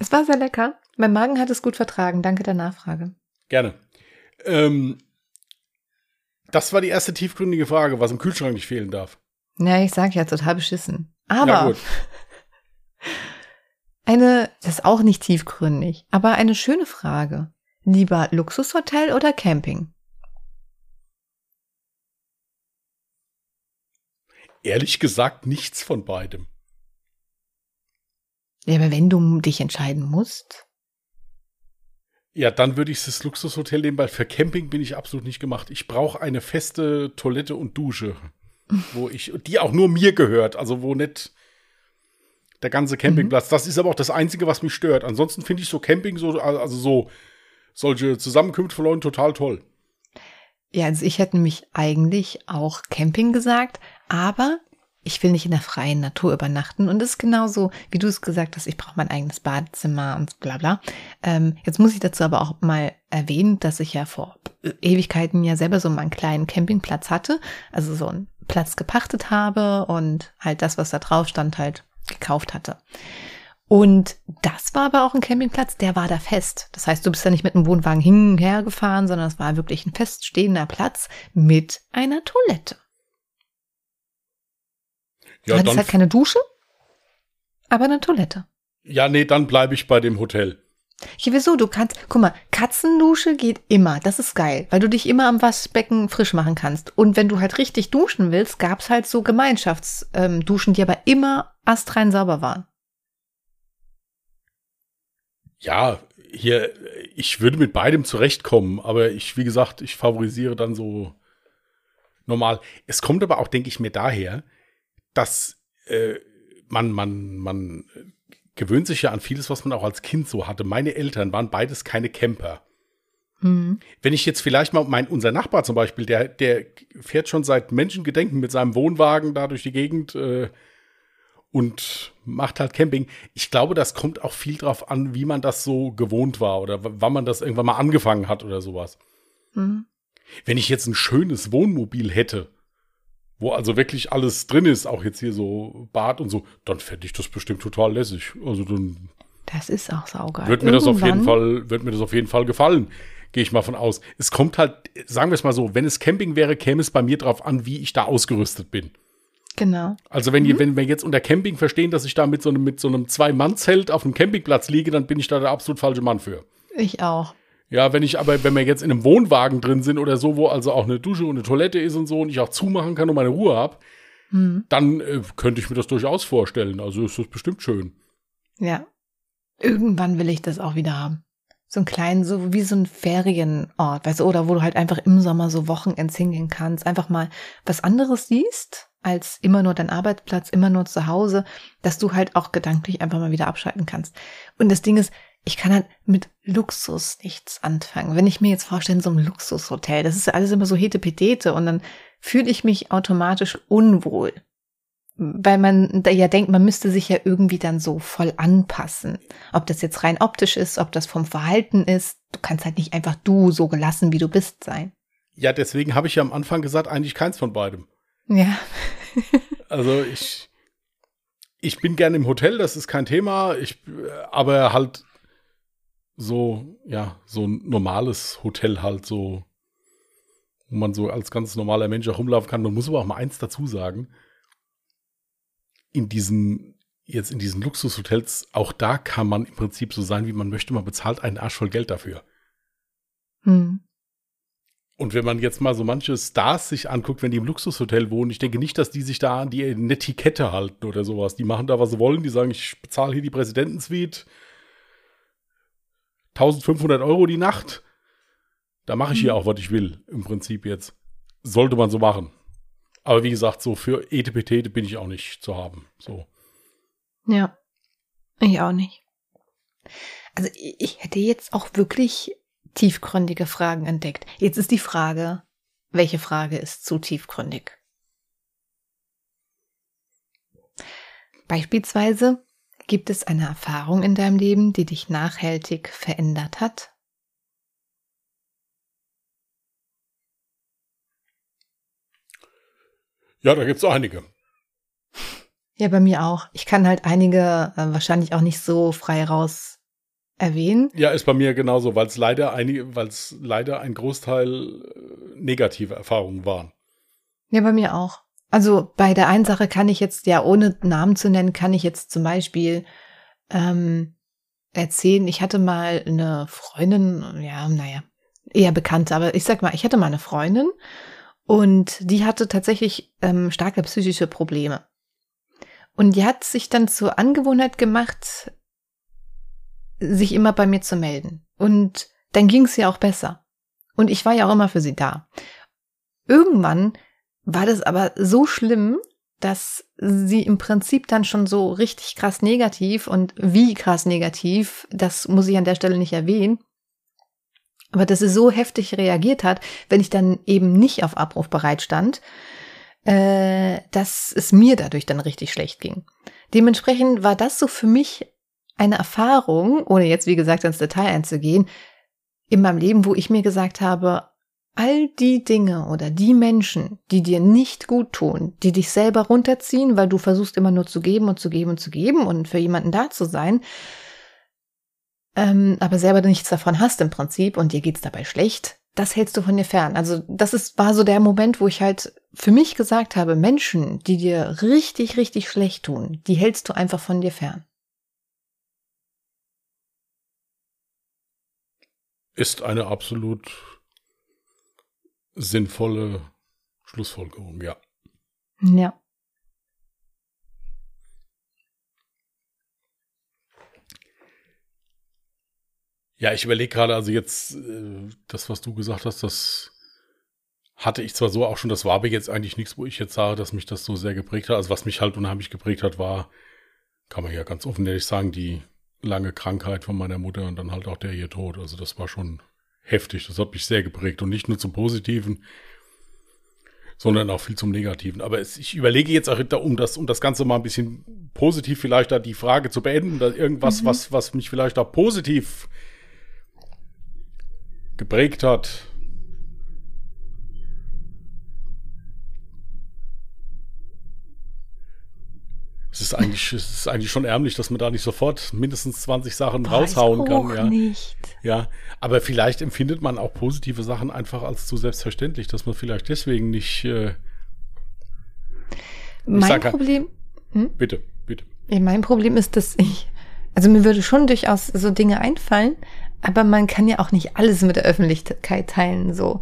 es war sehr lecker. Mein Magen hat es gut vertragen. Danke der Nachfrage. gerne. Ähm, das war die erste tiefgründige Frage, was im Kühlschrank nicht fehlen darf. Ja, ich sag ja, total beschissen. Aber <laughs> eine, das ist auch nicht tiefgründig, aber eine schöne Frage. Lieber Luxushotel oder Camping? Ehrlich gesagt, nichts von beidem. Ja, aber wenn du dich entscheiden musst. Ja, dann würde ich das Luxushotel nehmen, weil für Camping bin ich absolut nicht gemacht. Ich brauche eine feste Toilette und Dusche, wo ich, die auch nur mir gehört, also wo nicht der ganze Campingplatz. Das ist aber auch das Einzige, was mich stört. Ansonsten finde ich so Camping, so, also so solche Zusammenkünfte von Leuten total toll. Ja, also ich hätte nämlich eigentlich auch Camping gesagt, aber ich will nicht in der freien Natur übernachten. Und es ist genauso, wie du es gesagt hast, ich brauche mein eigenes Badezimmer und bla bla. Ähm, jetzt muss ich dazu aber auch mal erwähnen, dass ich ja vor Ewigkeiten ja selber so meinen kleinen Campingplatz hatte. Also so einen Platz gepachtet habe und halt das, was da drauf stand, halt gekauft hatte. Und das war aber auch ein Campingplatz, der war da fest. Das heißt, du bist da nicht mit einem Wohnwagen hin und her gefahren, sondern es war wirklich ein feststehender Platz mit einer Toilette. Ja, du hattest halt keine Dusche, aber eine Toilette. ja nee, dann bleibe ich bei dem Hotel. Ja, wieso? Du kannst, guck mal, Katzendusche geht immer. Das ist geil, weil du dich immer am Waschbecken frisch machen kannst. Und wenn du halt richtig duschen willst, gab's halt so Gemeinschaftsduschen, ähm, die aber immer astrein sauber waren. Ja, hier, ich würde mit beidem zurechtkommen, aber ich, wie gesagt, ich favorisiere dann so normal. Es kommt aber auch, denke ich mir, daher, dass äh, man, man, man gewöhnt sich ja an vieles, was man auch als Kind so hatte. Meine Eltern waren beides keine Camper. Hm. Wenn ich jetzt vielleicht mal, mein, unser Nachbar zum Beispiel, der, der fährt schon seit Menschengedenken mit seinem Wohnwagen da durch die Gegend äh, und macht halt Camping. Ich glaube, das kommt auch viel drauf an, wie man das so gewohnt war oder wann man das irgendwann mal angefangen hat oder sowas. Hm. Wenn ich jetzt ein schönes Wohnmobil hätte, wo also wirklich alles drin ist, auch jetzt hier so Bad und so, dann fände ich das bestimmt total lässig. Also dann Das ist auch saugeil. wird mir das auf jeden Irgendwann- Fall, wird mir das auf jeden Fall gefallen. Gehe ich mal von aus. Es kommt halt, sagen wir es mal so, wenn es Camping wäre, käme es bei mir drauf an, wie ich da ausgerüstet bin. Genau. Also wenn, Mhm. ihr, wenn wir jetzt unter Camping verstehen, dass ich da mit so einem, mit so einem Zwei-Mann-Zelt auf einem Campingplatz liege, dann bin ich da der absolut falsche Mann für. Ich auch. Ja, wenn ich aber, wenn wir jetzt in einem Wohnwagen drin sind oder so, wo also auch eine Dusche und eine Toilette ist und so und ich auch zumachen kann und meine Ruhe habe, Hm. dann äh, könnte ich mir das durchaus vorstellen. Also ist das bestimmt schön. Ja. Irgendwann will ich das auch wieder haben. So einen kleinen, so wie so ein Ferienort, weißt du, oder wo du halt einfach im Sommer so Wochenends hingehen kannst, einfach mal was anderes siehst, als immer nur dein Arbeitsplatz, immer nur zu Hause, dass du halt auch gedanklich einfach mal wieder abschalten kannst. Und das Ding ist, ich kann halt mit Luxus nichts anfangen. Wenn ich mir jetzt vorstelle, in so einem Luxushotel, das ist ja alles immer so hetepetete und dann fühle ich mich automatisch unwohl weil man da ja denkt, man müsste sich ja irgendwie dann so voll anpassen. Ob das jetzt rein optisch ist, ob das vom Verhalten ist. Du kannst halt nicht einfach du so gelassen, wie du bist sein. Ja, deswegen habe ich ja am Anfang gesagt, eigentlich keins von beidem. Ja. <laughs> Also ich, ich bin gerne im Hotel, das ist kein Thema. Ich, aber halt so, ja, so ein normales Hotel halt so, wo man so als ganz normaler Mensch auch rumlaufen kann. Man muss aber auch mal eins dazu sagen. In diesen, jetzt in diesen Luxushotels, auch da kann man im Prinzip so sein, wie man möchte. Man bezahlt einen Arsch voll Geld dafür. Hm. Und wenn man jetzt mal so manche Stars sich anguckt, wenn die im Luxushotel wohnen, ich denke nicht, dass die sich da an die Netiquette halten oder sowas. Die machen da, was sie wollen. Die sagen, ich bezahle hier die Präsidentensuite. 1500 Euro die Nacht. Da mache ich hier mhm. auch, was ich will, im Prinzip jetzt. Sollte man so machen. Aber wie gesagt, so für ETPT bin ich auch nicht zu haben. So. Ja. Ich auch nicht. Also ich hätte jetzt auch wirklich tiefgründige Fragen entdeckt. Jetzt ist die Frage, welche Frage ist zu tiefgründig? Beispielsweise, gibt es eine Erfahrung in deinem Leben, die dich nachhaltig verändert hat? Ja, da gibt es einige. Ja, bei mir auch. Ich kann halt einige äh, wahrscheinlich auch nicht so frei raus erwähnen. Ja, ist bei mir genauso, weil es leider einige, weil es leider ein Großteil äh, negative Erfahrungen waren. Ja, bei mir auch. Also bei der einen Sache kann ich jetzt, ja, ohne Namen zu nennen, kann ich jetzt zum Beispiel ähm, erzählen, ich hatte mal eine Freundin, ja, naja, eher bekannte, aber ich sag mal, ich hatte mal eine Freundin und die hatte tatsächlich ähm, starke psychische Probleme. Und die hat sich dann zur Angewohnheit gemacht, sich immer bei mir zu melden. Und dann ging es ihr auch besser. Und ich war ja auch immer für sie da. Irgendwann war das aber so schlimm, dass sie im Prinzip dann schon so richtig krass negativ und wie krass negativ, das muss ich an der Stelle nicht erwähnen, aber dass sie so heftig reagiert hat, wenn ich dann eben nicht auf Abruf bereit stand, äh, dass es mir dadurch dann richtig schlecht ging. Dementsprechend war das so für mich eine Erfahrung, ohne jetzt wie gesagt ins Detail einzugehen, in meinem Leben, wo ich mir gesagt habe, all die Dinge oder die Menschen, die dir nicht gut tun, die dich selber runterziehen, weil du versuchst immer nur zu geben und zu geben und zu geben und für jemanden da zu sein, ähm, aber selber nichts davon hast im Prinzip und dir geht's dabei schlecht, das hältst du von dir fern. Also das ist, war so der Moment, wo ich halt für mich gesagt habe, Menschen, die dir richtig, richtig schlecht tun, die hältst du einfach von dir fern. ist eine absolut sinnvolle Schlussfolgerung, ja. Ja. Ja, ich überlege gerade, also jetzt, äh, das, was du gesagt hast, das hatte ich zwar so auch schon, das war aber jetzt eigentlich nichts, wo ich jetzt sage, dass mich das so sehr geprägt hat. Also was mich halt unheimlich geprägt hat, war, kann man ja ganz offen ehrlich sagen, die lange Krankheit von meiner Mutter und dann halt auch der ihr Tod. Also das war schon heftig. Das hat mich sehr geprägt und nicht nur zum Positiven, sondern auch viel zum Negativen. Aber es, ich überlege jetzt auch, um das, um das Ganze mal ein bisschen positiv vielleicht da die Frage zu beenden, da irgendwas, mhm. was, was mich vielleicht auch positiv geprägt hat. Es ist eigentlich, es ist eigentlich schon ärmlich, dass man da nicht sofort mindestens 20 Sachen Boah, raushauen kann. Ja. Nicht. ja, aber vielleicht empfindet man auch positive Sachen einfach als zu selbstverständlich, dass man vielleicht deswegen nicht. Äh, mein Problem. Hm? Bitte, bitte. Mein Problem ist, dass ich, also mir würde schon durchaus so Dinge einfallen, aber man kann ja auch nicht alles mit der Öffentlichkeit teilen, so.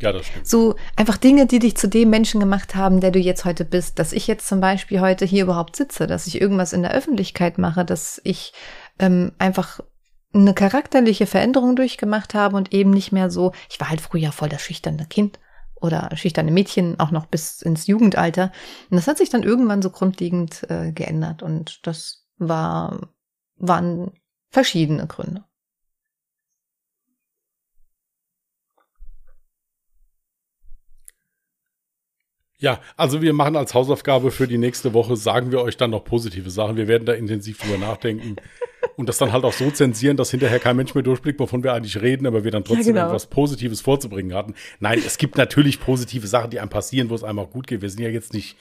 Ja, das stimmt. So einfach Dinge, die dich zu dem Menschen gemacht haben, der du jetzt heute bist. Dass ich jetzt zum Beispiel heute hier überhaupt sitze, dass ich irgendwas in der Öffentlichkeit mache, dass ich ähm, einfach eine charakterliche Veränderung durchgemacht habe und eben nicht mehr so, ich war halt früher voll das schüchterne Kind oder schüchterne Mädchen, auch noch bis ins Jugendalter. Und das hat sich dann irgendwann so grundlegend äh, geändert und das war, waren verschiedene Gründe. Ja, also wir machen als Hausaufgabe für die nächste Woche, sagen wir euch dann noch positive Sachen. Wir werden da intensiv drüber nachdenken <laughs> und das dann halt auch so zensieren, dass hinterher kein Mensch mehr durchblickt, wovon wir eigentlich reden, aber wir dann trotzdem ja, genau. etwas Positives vorzubringen hatten. Nein, es gibt natürlich positive Sachen, die einem passieren, wo es einem auch gut geht. Wir sind ja jetzt nicht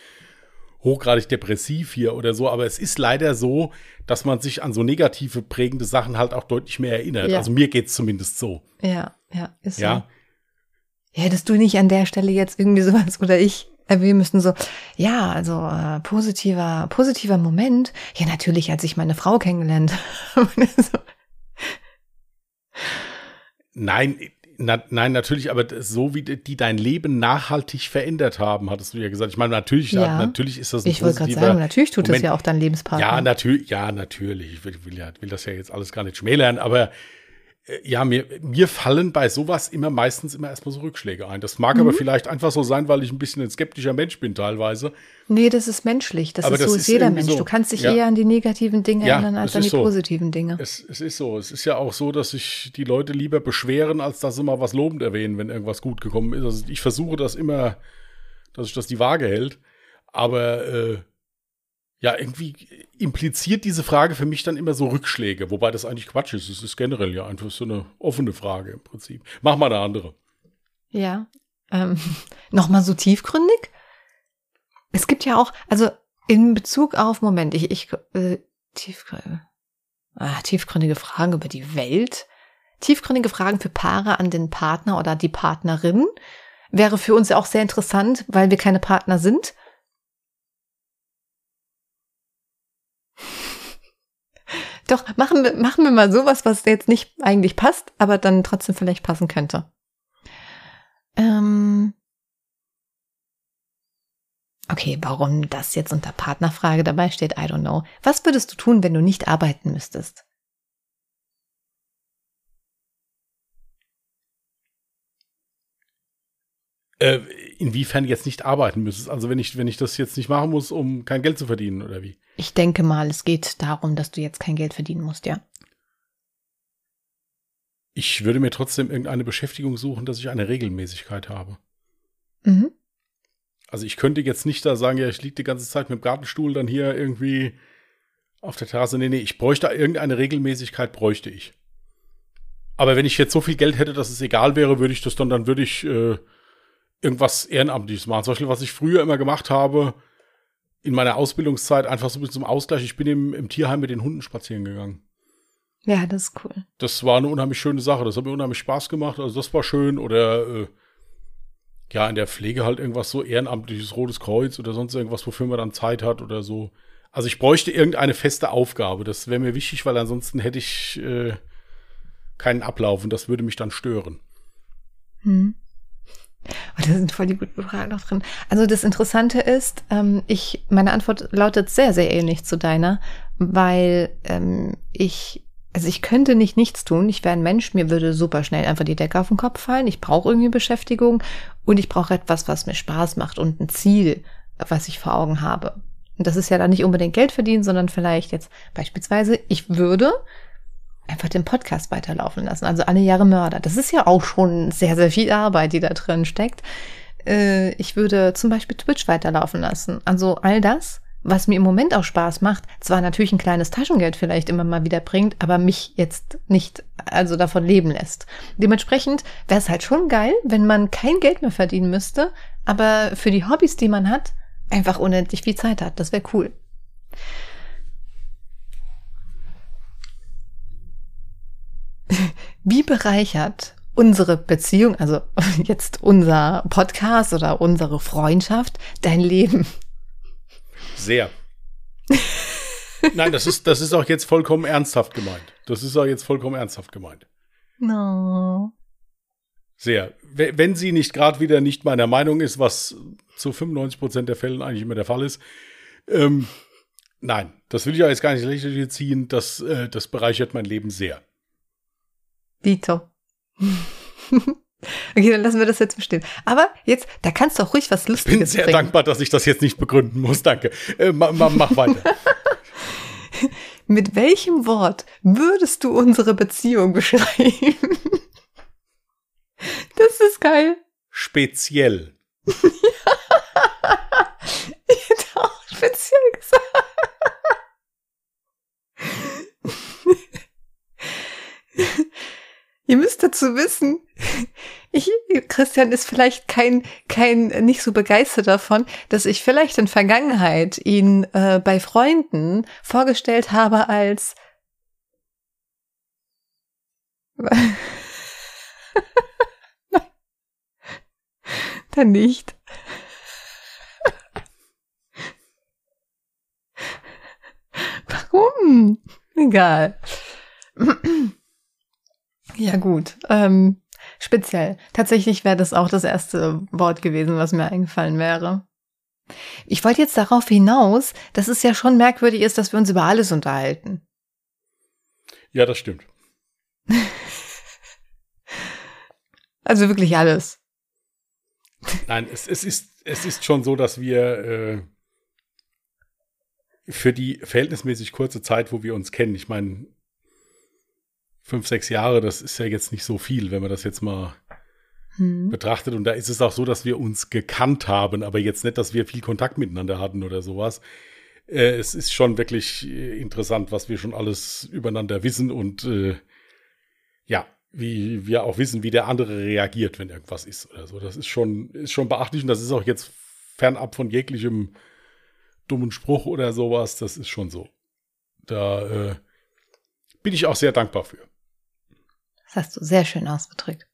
hochgradig depressiv hier oder so, aber es ist leider so, dass man sich an so negative prägende Sachen halt auch deutlich mehr erinnert. Ja. Also mir geht's zumindest so. Ja, ja, ist Ja. so. Hättest du nicht an der Stelle jetzt irgendwie sowas oder ich erwähnen müssen, so, ja, also äh, positiver, positiver Moment. Ja, natürlich, als ich meine Frau kennengelernt habe. <laughs> Nein, na, nein, natürlich, aber das- so wie die dein Leben nachhaltig verändert haben, hattest du ja gesagt. Ich meine, natürlich, Ja. natürlich ist das ein ich wollte gerade sagen, natürlich tut Moment. es ja auch dein Lebenspartner. Ja, natürlich, ja, natürlich. Ich will, will, ja, will das ja jetzt alles gar nicht schmälern, aber ja, mir, mir fallen bei sowas immer meistens immer erstmal so Rückschläge ein. Das mag aber Mhm. vielleicht einfach so sein, weil ich ein bisschen ein skeptischer Mensch bin teilweise. Nee, das ist menschlich. Das Aber ist das so ist jeder Mensch. so. Du kannst dich Ja. eher an die negativen Dinge Ja, erinnern als an die so. positiven Dinge. Es, es ist so. Es ist ja auch so, dass sich die Leute lieber beschweren, als dass sie mal was lobend erwähnen, wenn irgendwas gut gekommen ist. Also ich versuche das immer, dass sich das die Waage hält. Aber äh, ja, irgendwie impliziert diese Frage für mich dann immer so Rückschläge, wobei das eigentlich Quatsch ist. Es ist generell ja einfach so eine offene Frage im Prinzip. Mach mal eine andere. Ja. Ähm, <laughs> Nochmal so tiefgründig? Es gibt ja auch, also in Bezug auf, Moment, ich, ich, äh, tiefgründige, ah, tiefgründige Fragen über die Welt, tiefgründige Fragen für Paare an den Partner oder die Partnerin wäre für uns auch sehr interessant, weil wir keine Partner sind. Doch, machen wir, machen wir mal sowas, was jetzt nicht eigentlich passt, aber dann trotzdem vielleicht passen könnte. Ähm okay, warum das jetzt unter Partnerfrage dabei steht, I don't know. Was würdest du tun, wenn du nicht arbeiten müsstest? Äh, inwiefern jetzt nicht arbeiten müsstest. Also wenn ich, wenn ich das jetzt nicht machen muss, um kein Geld zu verdienen, oder wie? Ich denke mal, es geht darum, dass du jetzt kein Geld verdienen musst, ja. Ich würde mir trotzdem irgendeine Beschäftigung suchen, dass ich eine Regelmäßigkeit habe. Mhm. Also ich könnte jetzt nicht da sagen, ja, ich liege die ganze Zeit mit dem Gartenstuhl dann hier irgendwie auf der Terrasse. Nee, nee, ich bräuchte irgendeine Regelmäßigkeit, bräuchte ich. Aber wenn ich jetzt so viel Geld hätte, dass es egal wäre, würde ich das dann, dann würde ich äh, irgendwas Ehrenamtliches machen. Zum Beispiel, was ich früher immer gemacht habe, in meiner Ausbildungszeit, einfach so ein bisschen zum Ausgleich. Ich bin im, im Tierheim mit den Hunden spazieren gegangen. Ja, das ist cool. Das war eine unheimlich schöne Sache. Das hat mir unheimlich Spaß gemacht. Also das war schön. Oder äh, ja, in der Pflege halt irgendwas so ehrenamtliches Rotes Kreuz oder sonst irgendwas, wofür man dann Zeit hat oder so. Also ich bräuchte irgendeine feste Aufgabe. Das wäre mir wichtig, weil ansonsten hätte ich äh, keinen Ablauf und das würde mich dann stören. Hm. Oh, da sind voll die guten Fragen noch drin. Also das Interessante ist, ähm, ich, meine Antwort lautet sehr, sehr ähnlich zu deiner, weil ähm, ich, also ich könnte nicht nichts tun. Ich wäre ein Mensch, mir würde super schnell einfach die Decke auf den Kopf fallen. Ich brauche irgendwie Beschäftigung und ich brauche etwas, was mir Spaß macht und ein Ziel, was ich vor Augen habe. Und das ist ja dann nicht unbedingt Geld verdienen, sondern vielleicht jetzt beispielsweise, ich würde einfach den Podcast weiterlaufen lassen. Also alle Jahre Mörder. Das ist ja auch schon sehr, sehr viel Arbeit, die da drin steckt. Äh, ich würde zum Beispiel Twitch weiterlaufen lassen. Also all das, was mir im Moment auch Spaß macht, zwar natürlich ein kleines Taschengeld vielleicht immer mal wieder bringt, aber mich jetzt nicht also davon leben lässt. Dementsprechend wäre es halt schon geil, wenn man kein Geld mehr verdienen müsste, aber für die Hobbys, die man hat, einfach unendlich viel Zeit hat. Das wäre cool. Wie bereichert unsere Beziehung, also <laughs> jetzt unser Podcast oder unsere Freundschaft, dein Leben? Sehr. <laughs> Nein, das ist, das ist auch jetzt vollkommen ernsthaft gemeint. Das ist auch jetzt vollkommen ernsthaft gemeint. No. Sehr. Wenn sie nicht gerade wieder nicht meiner Meinung ist, was zu 95 Prozent der Fällen eigentlich immer der Fall ist, ähm, nein, das will ich ja jetzt gar nicht lächerlich ziehen. Das, äh, das bereichert mein Leben sehr. Vito. <laughs> okay, dann lassen wir das jetzt bestehen. Aber jetzt, da kannst du auch ruhig was Ich bin Lustiges sehr bringen. dankbar, dass ich das jetzt nicht begründen muss. Danke. Äh, ma, ma, mach weiter. <laughs> Mit welchem Wort würdest du unsere Beziehung beschreiben? <laughs> das ist geil. Speziell. Ich hätte auch speziell gesagt. Ihr müsst dazu wissen, ich, Christian ist vielleicht kein, kein, nicht so begeistert davon, dass ich vielleicht in Vergangenheit ihn äh, bei Freunden vorgestellt habe als <laughs> Dann nicht. Warum? Egal. Ja, gut. Ähm, speziell. Tatsächlich wäre das auch das erste Wort gewesen, was mir eingefallen wäre. Ich wollte jetzt darauf hinaus, dass es ja schon merkwürdig ist, dass wir uns über alles unterhalten. Ja, das stimmt. <laughs> also wirklich alles. Nein, es, es, ist, es ist schon so, dass wir äh, für die verhältnismäßig kurze Zeit, wo wir uns kennen, ich meine, fünf, sechs Jahre, das ist ja jetzt nicht so viel, wenn man das jetzt mal hm. betrachtet. Und da ist es auch so, dass wir uns gekannt haben, aber jetzt nicht, dass wir viel Kontakt miteinander hatten oder sowas. Äh, es ist schon wirklich äh, interessant, was wir schon alles übereinander wissen und äh, ja, wie wir auch wissen, wie der andere reagiert, wenn irgendwas ist oder so. Das ist schon, ist schon beachtlich und das ist auch jetzt fernab von jeglichem dummen Spruch oder sowas. Das ist schon so. Da äh, bin ich auch sehr dankbar für. Das hast du sehr schön ausgedrückt.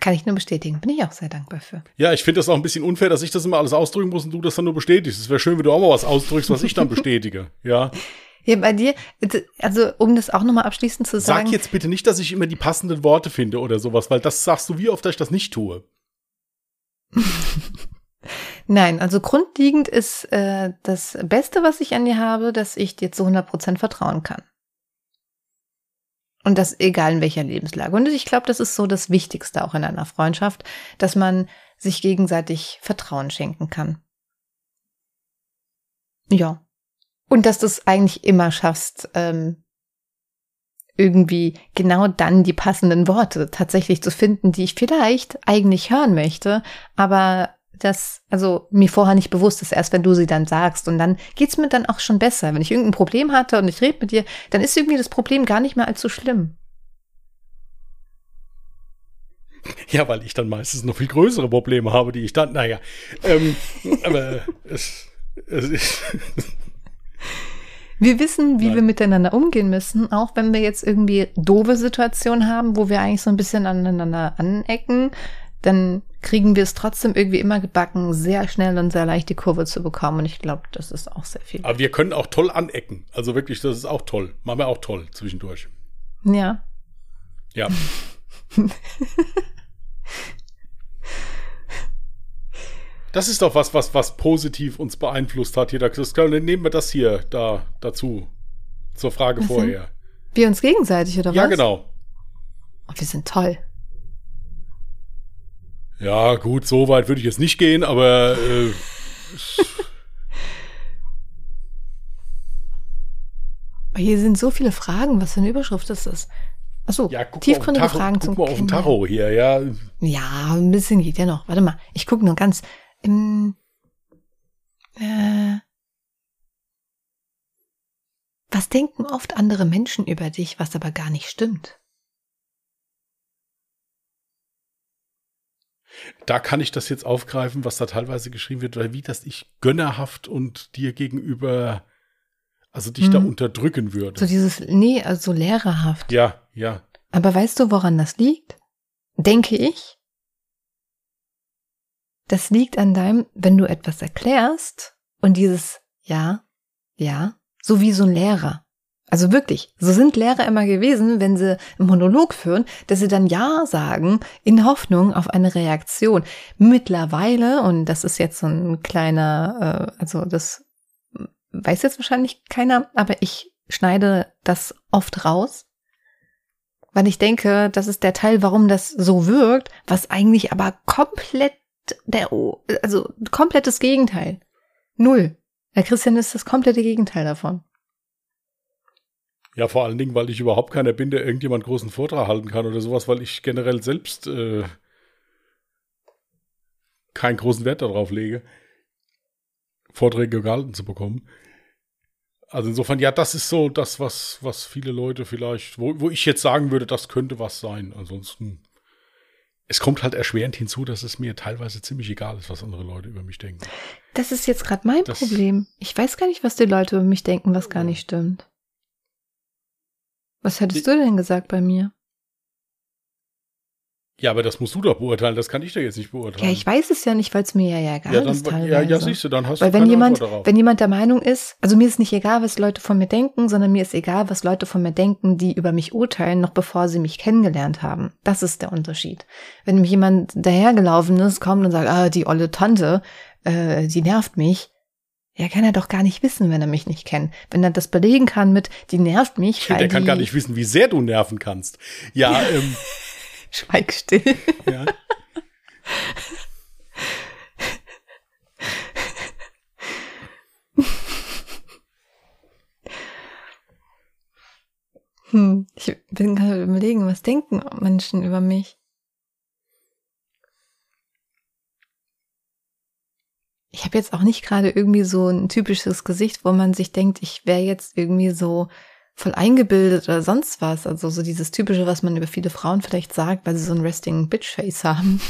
Kann ich nur bestätigen. Bin ich auch sehr dankbar für. Ja, ich finde das auch ein bisschen unfair, dass ich das immer alles ausdrücken muss und du das dann nur bestätigst. Es wäre schön, wenn du auch mal was ausdrückst, was ich dann bestätige. <laughs> Ja. Ja, bei dir, also um das auch nochmal abschließend zu sagen. Sag jetzt bitte nicht, dass ich immer die passenden Worte finde oder sowas, weil das sagst du wie oft, dass ich das nicht tue. <laughs> Nein, also grundlegend ist äh, das Beste, was ich an dir habe, dass ich dir zu 100% vertrauen kann. Und das egal in welcher Lebenslage. Und ich glaube, das ist so das Wichtigste auch in einer Freundschaft, dass man sich gegenseitig Vertrauen schenken kann. Ja. Und dass du es eigentlich immer schaffst, ähm, irgendwie genau dann die passenden Worte tatsächlich zu finden, die ich vielleicht eigentlich hören möchte, aber das, also mir vorher nicht bewusst ist, erst wenn du sie dann sagst. Und dann geht's mir dann auch schon besser. Wenn ich irgendein Problem hatte und ich rede mit dir, dann ist irgendwie das Problem gar nicht mehr allzu schlimm. Ja, weil ich dann meistens noch viel größere Probleme habe, die ich dann, naja, ähm, <laughs> aber es, es ist. Wir wissen, wie Nein. wir miteinander umgehen müssen, auch wenn wir jetzt irgendwie doofe Situationen haben, wo wir eigentlich so ein bisschen aneinander anecken, dann kriegen wir es trotzdem irgendwie immer gebacken, sehr schnell und sehr leicht die Kurve zu bekommen. Und ich glaube, das ist auch sehr viel. Aber wir können auch toll anecken. Also wirklich, das ist auch toll. Machen wir auch toll zwischendurch. Ja. Ja. <laughs> das ist doch was, was, was positiv uns beeinflusst hat hier. Das können, nehmen wir das hier da dazu. Zur Frage was vorher. Denn? Wir uns gegenseitig, oder ja, was? Ja, genau. Oh, wir sind toll. Ja, gut, so weit würde ich jetzt nicht gehen, aber äh, Hier sind so viele Fragen. Was für eine Überschrift ist das? Achso, ja, tiefgründige Tacho, Fragen zum mal auf den Tacho hier, ja. Ja, ein bisschen geht ja noch. Warte mal, ich gucke nur ganz. Im, äh, was denken oft andere Menschen über dich, was aber gar nicht stimmt? Da kann ich das jetzt aufgreifen, was da teilweise geschrieben wird, weil wie das ich gönnerhaft und dir gegenüber, also dich hm. da unterdrücken würde. So dieses, nee, also lehrerhaft. Ja, ja. Aber weißt du, woran das liegt? Denke ich. Das liegt an deinem, wenn du etwas erklärst und dieses Ja, ja, so wie so ein Lehrer. Also wirklich, so sind Lehrer immer gewesen, wenn sie einen Monolog führen, dass sie dann Ja sagen in Hoffnung auf eine Reaktion. Mittlerweile, und das ist jetzt so ein kleiner, äh, also das weiß jetzt wahrscheinlich keiner, aber ich schneide das oft raus, weil ich denke, das ist der Teil, warum das so wirkt, was eigentlich aber komplett der, also komplettes Gegenteil. Null. Der Christian ist das komplette Gegenteil davon. Ja, vor allen Dingen, weil ich überhaupt keiner bin, der irgendjemand großen Vortrag halten kann oder sowas, weil ich generell selbst äh, keinen großen Wert darauf lege, Vorträge gehalten zu bekommen. Also insofern, ja, das ist so das, was, was viele Leute vielleicht, wo, wo ich jetzt sagen würde, das könnte was sein. Ansonsten es kommt halt erschwerend hinzu, dass es mir teilweise ziemlich egal ist, was andere Leute über mich denken. Das ist jetzt gerade mein Das- Problem. Ich weiß gar nicht, was die Leute über mich denken, was gar nicht stimmt. Was hättest du denn gesagt bei mir? Ja, aber das musst du doch beurteilen, das kann ich doch jetzt nicht beurteilen. Ja, ich weiß es ja nicht, weil es mir ja egal ja, ist dann, teilweise. ja, ja, siehst du, dann hast Weil du wenn jemand, wenn jemand der Meinung ist, also mir ist nicht egal, was Leute von mir denken, sondern mir ist egal, was Leute von mir denken, die über mich urteilen, noch bevor sie mich kennengelernt haben. Das ist der Unterschied. Wenn mich jemand dahergelaufen ist, kommt und sagt, ah, die olle Tante, äh, die nervt mich, ja, kann er doch gar nicht wissen, wenn er mich nicht kennt. Wenn er das belegen kann mit, die nervt mich, <laughs> weil Der kann gar nicht wissen, wie sehr du nerven kannst. Ja, ähm, <laughs> Schweig still. ja. Hm, ich bin gerade überlegen, was denken Menschen über mich? Ich habe jetzt auch nicht gerade irgendwie so ein typisches Gesicht, wo man sich denkt, ich wäre jetzt irgendwie so voll eingebildet oder sonst was. Also so dieses typische, was man über viele Frauen vielleicht sagt, weil sie so ein resting Bitch Face haben.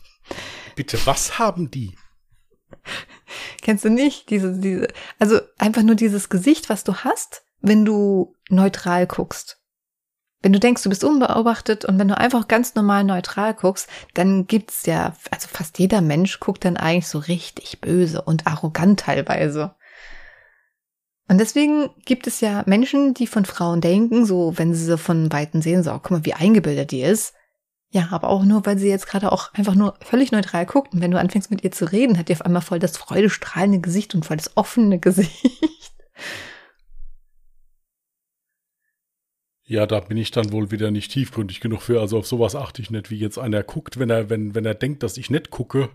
<laughs> Bitte, was haben die? Kennst du nicht? Diese, diese, also einfach nur dieses Gesicht, was du hast, wenn du neutral guckst. Wenn du denkst, du bist unbeobachtet und wenn du einfach ganz normal neutral guckst, dann gibt's ja, also fast jeder Mensch guckt dann eigentlich so richtig böse und arrogant teilweise. Und deswegen gibt es ja Menschen, die von Frauen denken, so wenn sie sie von Weitem sehen, so, guck mal, wie eingebildet die ist. Ja, aber auch nur, weil sie jetzt gerade auch einfach nur völlig neutral guckt. Und wenn du anfängst mit ihr zu reden, hat die auf einmal voll das freudestrahlende Gesicht und voll das offene <laughs> Gesicht. Ja, da bin ich dann wohl wieder nicht tiefgründig genug für. Also auf sowas achte ich nicht, wie jetzt einer guckt, wenn er, wenn, wenn er denkt, dass ich nicht gucke.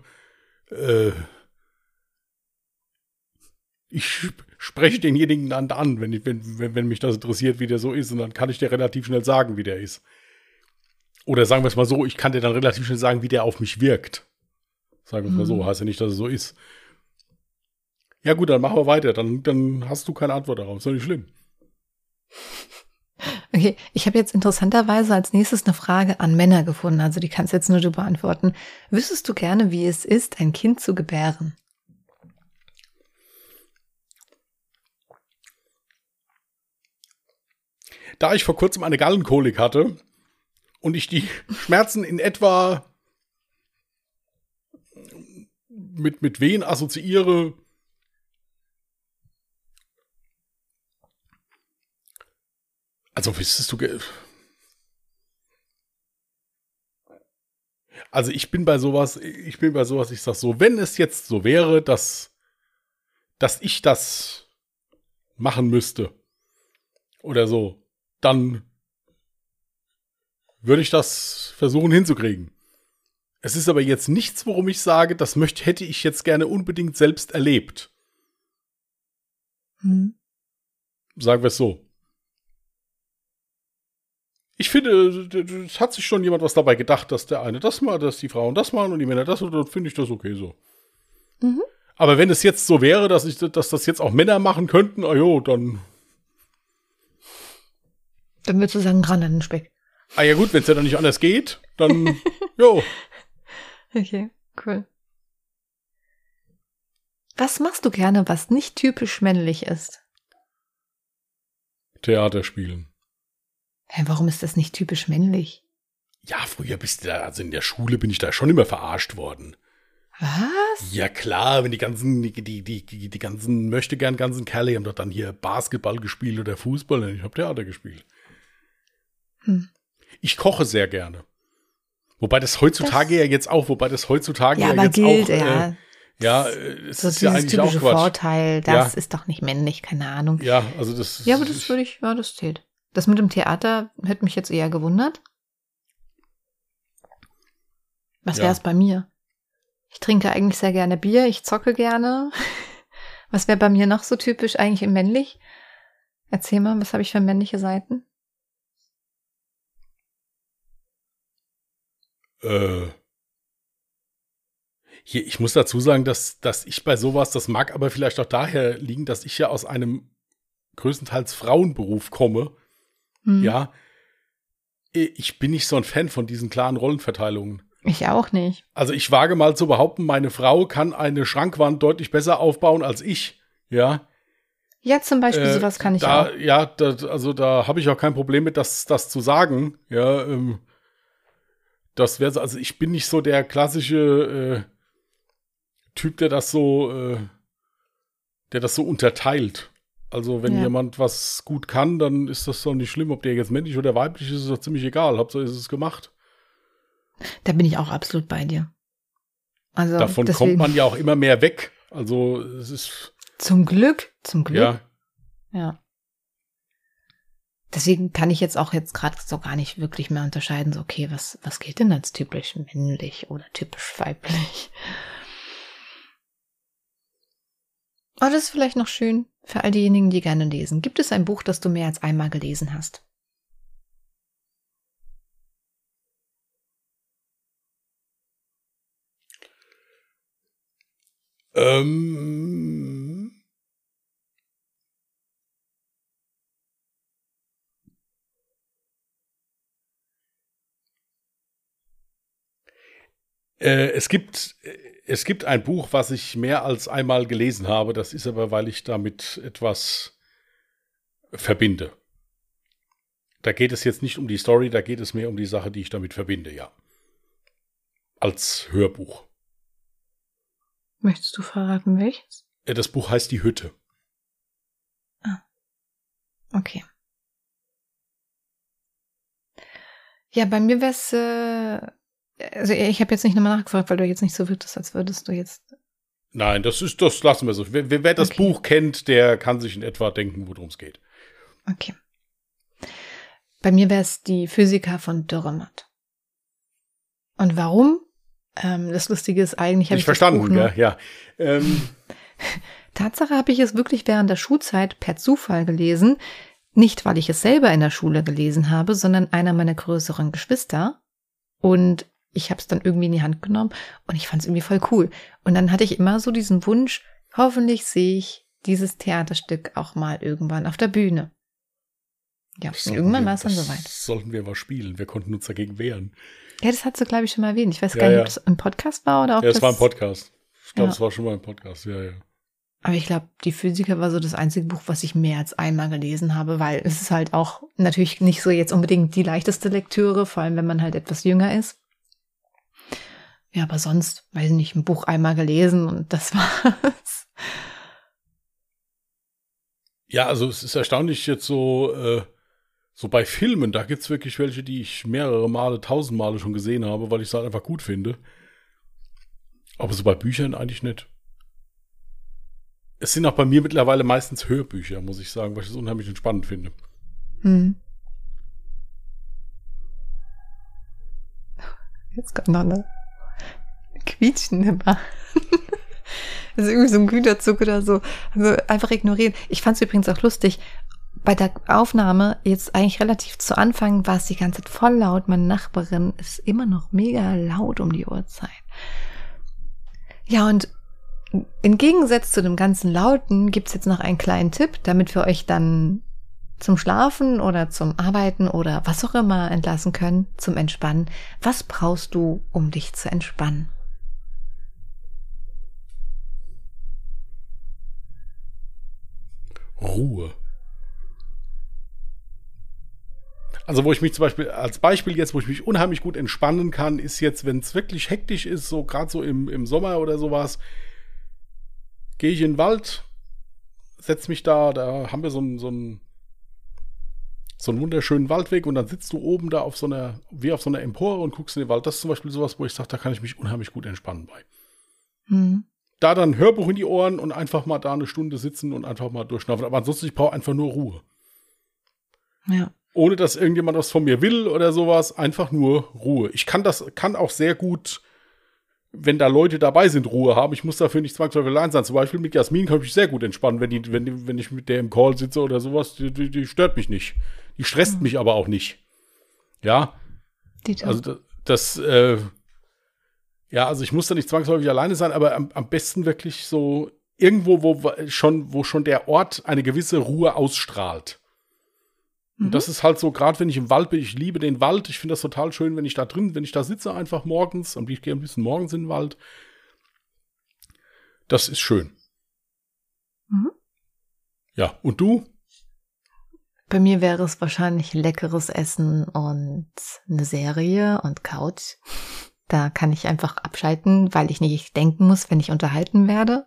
Äh, ich spreche denjenigen dann an, wenn, ich, wenn, wenn, wenn mich das interessiert, wie der so ist. Und dann kann ich dir relativ schnell sagen, wie der ist. Oder sagen wir es mal so, ich kann dir dann relativ schnell sagen, wie der auf mich wirkt. Sagen wir es mal so, Mhm. heißt ja nicht, dass es so ist. Ja gut, dann machen wir weiter. Dann, dann hast du keine Antwort darauf. Ist doch nicht schlimm. Okay, ich habe jetzt interessanterweise als nächstes eine Frage an Männer gefunden, also die kannst jetzt nur du beantworten. Wüsstest du gerne, wie es ist, ein Kind zu gebären? Da ich vor kurzem eine Gallenkolik hatte und ich die <laughs> Schmerzen in etwa mit, mit Wehen assoziiere, also wüsstest du, also ich bin bei sowas, ich bin bei sowas, ich sag so, wenn es jetzt so wäre, dass, dass ich das machen müsste oder so, dann würde ich das versuchen hinzukriegen. Es ist aber jetzt nichts, worum ich sage, das möchte, hätte ich jetzt gerne unbedingt selbst erlebt. Hm? Sagen wir es so. Ich finde, es hat sich schon jemand was dabei gedacht, dass der eine das macht, dass die Frauen das machen und die Männer das, und dann finde ich das okay so. Mhm. Aber wenn es jetzt so wäre, dass, ich, dass das jetzt auch Männer machen könnten, ah jo, dann. Dann würdest du sagen, ran an den Speck. Ah ja gut, wenn es ja dann nicht anders geht, dann. <laughs> jo. Okay, cool. Was machst du gerne, was nicht typisch männlich ist? Theater spielen. Hä, warum ist das nicht typisch männlich? Ja, früher bist du da, also in der Schule bin ich da schon immer verarscht worden. Was? Ja klar, wenn die ganzen, die, die, die, die, die ganzen möchte gern ganzen Kerle haben doch dann hier Basketball gespielt oder Fußball. Ich habe Theater gespielt. Hm. Ich koche sehr gerne. Wobei das heutzutage Das- ja jetzt auch, wobei das heutzutage Ja, ja, jetzt gilt, auch, ja. Äh, ja, äh, es So ist ja eigentlich auch Quatsch. Vorteil, das Ja. ist doch nicht männlich, keine Ahnung. Ja, also das. Ja, aber das würde ich, ja, das zählt. Das mit dem Theater hätte mich jetzt eher gewundert. Was Ja. wäre es bei mir? Ich trinke eigentlich sehr gerne Bier, ich zocke gerne. <laughs> Was wäre bei mir noch so typisch eigentlich im männlich? Erzähl mal, was habe ich für männliche Seiten? Äh, hier, ich muss dazu sagen, dass, dass ich bei sowas, das mag aber vielleicht auch daher liegen, dass ich ja aus einem größtenteils Frauenberuf komme. Hm. Ja. Ich bin nicht so ein Fan von diesen klaren Rollenverteilungen. Ich auch nicht. Also ich wage mal zu behaupten, meine Frau kann eine Schrankwand deutlich besser aufbauen als ich. Ja. Ja, zum Beispiel, Äh, sowas kann ich da, auch. Ja, da, also da habe ich auch kein Problem mit, das, das zu sagen. Ja, ähm, das wäre so, also ich bin nicht so der klassische äh, Typ, der das so, äh, der das so unterteilt. Also wenn Ja. jemand was gut kann, dann ist das doch nicht schlimm, ob der jetzt männlich oder weiblich ist, ist doch ziemlich egal. Hauptsache ist es gemacht. Da bin ich auch absolut bei dir. Also Davon deswegen, kommt man ja auch immer mehr weg. Also es ist, Zum Glück, zum Glück. ja, Ja. Deswegen kann ich jetzt auch jetzt gerade so gar nicht wirklich mehr unterscheiden, so, okay, was, was gilt denn als typisch männlich oder typisch weiblich? Aber das ist vielleicht noch schön für all diejenigen, die gerne lesen. Gibt es ein Buch, das du mehr als einmal gelesen hast? Ähm, äh, es gibt äh, es gibt ein Buch, was ich mehr als einmal gelesen habe. Das ist aber, weil ich damit etwas verbinde. Da geht es jetzt nicht um die Story, da geht es mehr um die Sache, die ich damit verbinde, ja. Als Hörbuch. Möchtest du verraten, welches? Äh, Das Buch heißt Die Hütte. Okay. Ja, bei mir wäre es, äh, also ich habe jetzt nicht nochmal nachgefragt, weil du jetzt nicht so wirkst, als würdest du jetzt. Nein, das ist, das lassen wir so. Wer, wer das Okay. Buch kennt, der kann sich in etwa denken, worum es geht. Okay. Bei mir wäre es die Physiker von Dürrematt. Und warum? Ähm, das Lustige ist eigentlich, habe Nicht ich verstanden, gell? Ja. Ähm, <laughs> Tatsache habe ich es wirklich während der Schulzeit per Zufall gelesen. Nicht, weil ich es selber in der Schule gelesen habe, sondern einer meiner größeren Geschwister. Und ich habe es dann irgendwie in die Hand genommen und ich fand es irgendwie voll cool. Und dann hatte ich immer so diesen Wunsch, hoffentlich sehe ich dieses Theaterstück auch mal irgendwann auf der Bühne. Ja, und irgendwann war es dann soweit. Sollten wir mal spielen. Wir konnten uns dagegen wehren. Ja, das hast du, glaube ich, schon mal erwähnt. Ich weiß Ja, gar nicht, ja. ob das im Podcast war oder ob Ja, es das war ein Podcast. Ich glaube, Ja. es war schon mal ein Podcast. Ja, ja. Aber ich glaube, die Physiker war so das einzige Buch, was ich mehr als einmal gelesen habe, weil es ist halt auch natürlich nicht so jetzt unbedingt die leichteste Lektüre, vor allem wenn man halt etwas jünger ist. Ja, aber sonst, weiß ich nicht, ein Buch einmal gelesen und das <laughs> war's. Ja, also es ist erstaunlich jetzt so, äh, so bei Filmen, da gibt's wirklich welche, die ich mehrere Male, tausend Male schon gesehen habe, weil ich es halt einfach gut finde. Aber so bei Büchern eigentlich nicht. Es sind auch bei mir mittlerweile meistens Hörbücher, muss ich sagen, weil ich es unheimlich entspannend finde. Hm. Jetzt kommt noch eine quietschende Bar. Das <laughs> ist irgendwie so ein Güterzug oder so. Also einfach ignorieren. Ich fand es übrigens auch lustig. Bei der Aufnahme, jetzt eigentlich relativ zu Anfang, war es die ganze Zeit voll laut. Meine Nachbarin ist immer noch mega laut um die Uhrzeit. Ja, und im Gegensatz zu dem ganzen Lauten gibt's jetzt noch einen kleinen Tipp, damit wir euch dann zum Schlafen oder zum Arbeiten oder was auch immer entlassen können, zum Entspannen. Was brauchst du, um dich zu entspannen? Ruhe. Also, wo ich mich zum Beispiel, als Beispiel jetzt, wo ich mich unheimlich gut entspannen kann, ist jetzt, wenn es wirklich hektisch ist, so gerade so im, im Sommer oder sowas, gehe ich in den Wald, setz mich da, da haben wir so einen, so so wunderschönen Waldweg und dann sitzt du oben da auf so einer, wie auf so einer Empore und guckst in den Wald. Das ist zum Beispiel sowas, wo ich sage, da kann ich mich unheimlich gut entspannen bei. Hm. Da dann Hörbuch in die Ohren und einfach mal da eine Stunde sitzen und einfach mal durchschnaufen. Aber ansonsten, ich brauche einfach nur Ruhe. Ja. ohne dass irgendjemand was von mir will oder sowas, einfach nur Ruhe. Ich kann das, kann auch sehr gut, wenn da Leute dabei sind, Ruhe haben. Ich muss dafür nicht zwangsläufig allein sein. Zum Beispiel mit Jasmin kann ich mich sehr gut entspannen, wenn, die, wenn, die, wenn ich mit der im Call sitze oder sowas. Die, die, die stört mich nicht. Die stresst mich aber auch nicht. Ja, Dieter. also das, das äh, ja, also ich muss da nicht zwangsläufig alleine sein, aber am, am besten wirklich so irgendwo, wo schon, wo schon der Ort eine gewisse Ruhe ausstrahlt. Und Mhm. das ist halt so, gerade wenn ich im Wald bin, ich liebe den Wald. Ich finde das total schön, wenn ich da drin, wenn ich da sitze einfach morgens und ich gehe ein bisschen morgens in den Wald. Das ist schön. Mhm. Ja, und du? Bei mir wäre es wahrscheinlich leckeres Essen und eine Serie und Couch. Da kann ich einfach abschalten, weil ich nicht denken muss, wenn ich unterhalten werde.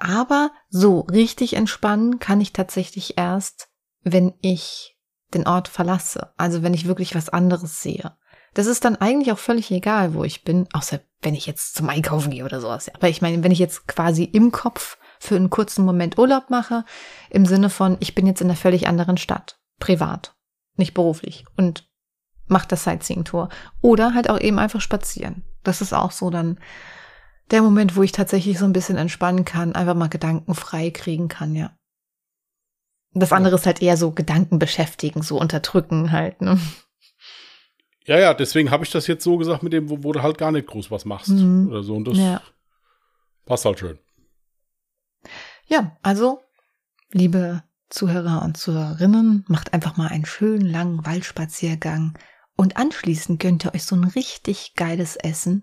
Aber so richtig entspannen kann ich tatsächlich erst, wenn ich den Ort verlasse. Also wenn ich wirklich was anderes sehe. Das ist dann eigentlich auch völlig egal, wo ich bin, außer wenn ich jetzt zum Einkaufen gehe oder sowas. Aber ich meine, wenn ich jetzt quasi im Kopf für einen kurzen Moment Urlaub mache, im Sinne von, ich bin jetzt in einer völlig anderen Stadt, privat, nicht beruflich und mache das Sightseeing-Tour. Oder halt auch eben einfach spazieren. Das ist auch so dann der Moment, wo ich tatsächlich so ein bisschen entspannen kann, einfach mal Gedanken frei kriegen kann, ja. Das andere ist halt eher so Gedanken beschäftigen, so unterdrücken halt, ne? Ja, ja, deswegen habe ich das jetzt so gesagt mit dem, wo, wo du halt gar nicht groß was machst Mhm. oder so. Und das Ja. passt halt schön. Ja, also, liebe Zuhörer und Zuhörerinnen, macht einfach mal einen schönen langen Waldspaziergang und anschließend gönnt ihr euch so ein richtig geiles Essen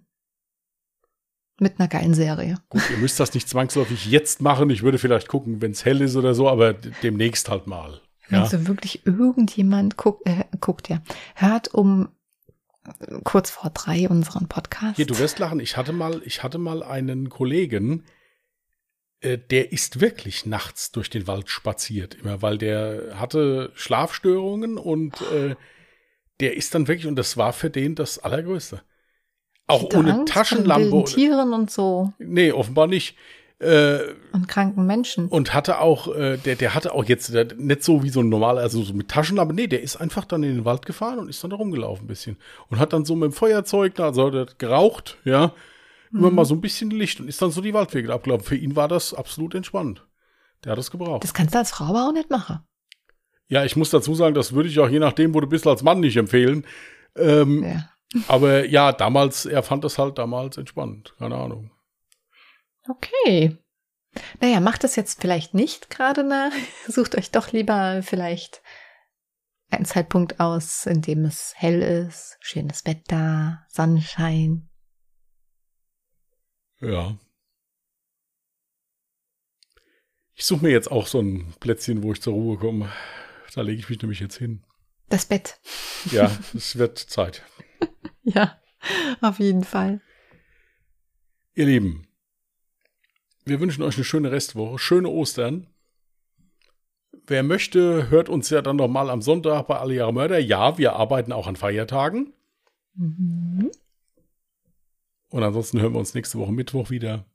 mit einer geilen Serie. Gut, ihr müsst das nicht zwangsläufig jetzt machen. Ich würde vielleicht gucken, wenn es hell ist oder so, aber demnächst halt mal. Wenn Ja. so wirklich irgendjemand guckt, äh, guckt ja, hört um äh, kurz vor drei unseren Podcast. Hier, du wirst lachen. Ich hatte mal, ich hatte mal einen Kollegen, äh, der ist wirklich nachts durch den Wald spaziert, immer, weil der hatte Schlafstörungen und äh, der ist dann wirklich, und das war für den das Allergrößte. Auch ohne Angst Taschenlampe. wilden Tieren und so Nee, offenbar nicht. Äh, und kranken Menschen. und hatte auch, äh, der, der hatte auch jetzt der, nicht so wie so ein normaler, also so mit Taschenlampe, nee, der ist einfach dann in den Wald gefahren und ist dann da rumgelaufen ein bisschen. Und hat dann so mit dem Feuerzeug, also hat er geraucht, ja, immer Mhm. mal so ein bisschen Licht und ist dann so die Waldwege abgelaufen. Für ihn war das absolut entspannt. Der hat es gebraucht. Das kannst du als Frau aber auch nicht machen. Ja, ich muss dazu sagen, das würde ich auch je nachdem, wo du bist, als Mann nicht empfehlen. Ähm, Ja. Aber ja, damals, er fand das halt damals entspannt. Keine Ahnung. Okay. Naja, macht das jetzt vielleicht nicht gerade nach. <laughs> Sucht euch doch lieber vielleicht einen Zeitpunkt aus, in dem es hell ist, schönes Wetter, Sonnenschein. Ja. Ich suche mir jetzt auch so ein Plätzchen, wo ich zur Ruhe komme. Da lege ich mich nämlich jetzt hin. Das Bett. Ja, es wird Zeit. <laughs> Ja, auf jeden Fall. Ihr Lieben, wir wünschen euch eine schöne Restwoche, schöne Ostern. Wer möchte, hört uns ja dann noch mal am Sonntag bei Alle Jahre Mörder. Ja, wir arbeiten auch an Feiertagen. Mhm. Und ansonsten hören wir uns nächste Woche Mittwoch wieder.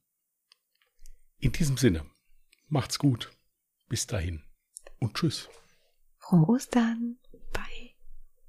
In diesem Sinne, macht's gut. Bis dahin. Und tschüss. Frohe Ostern.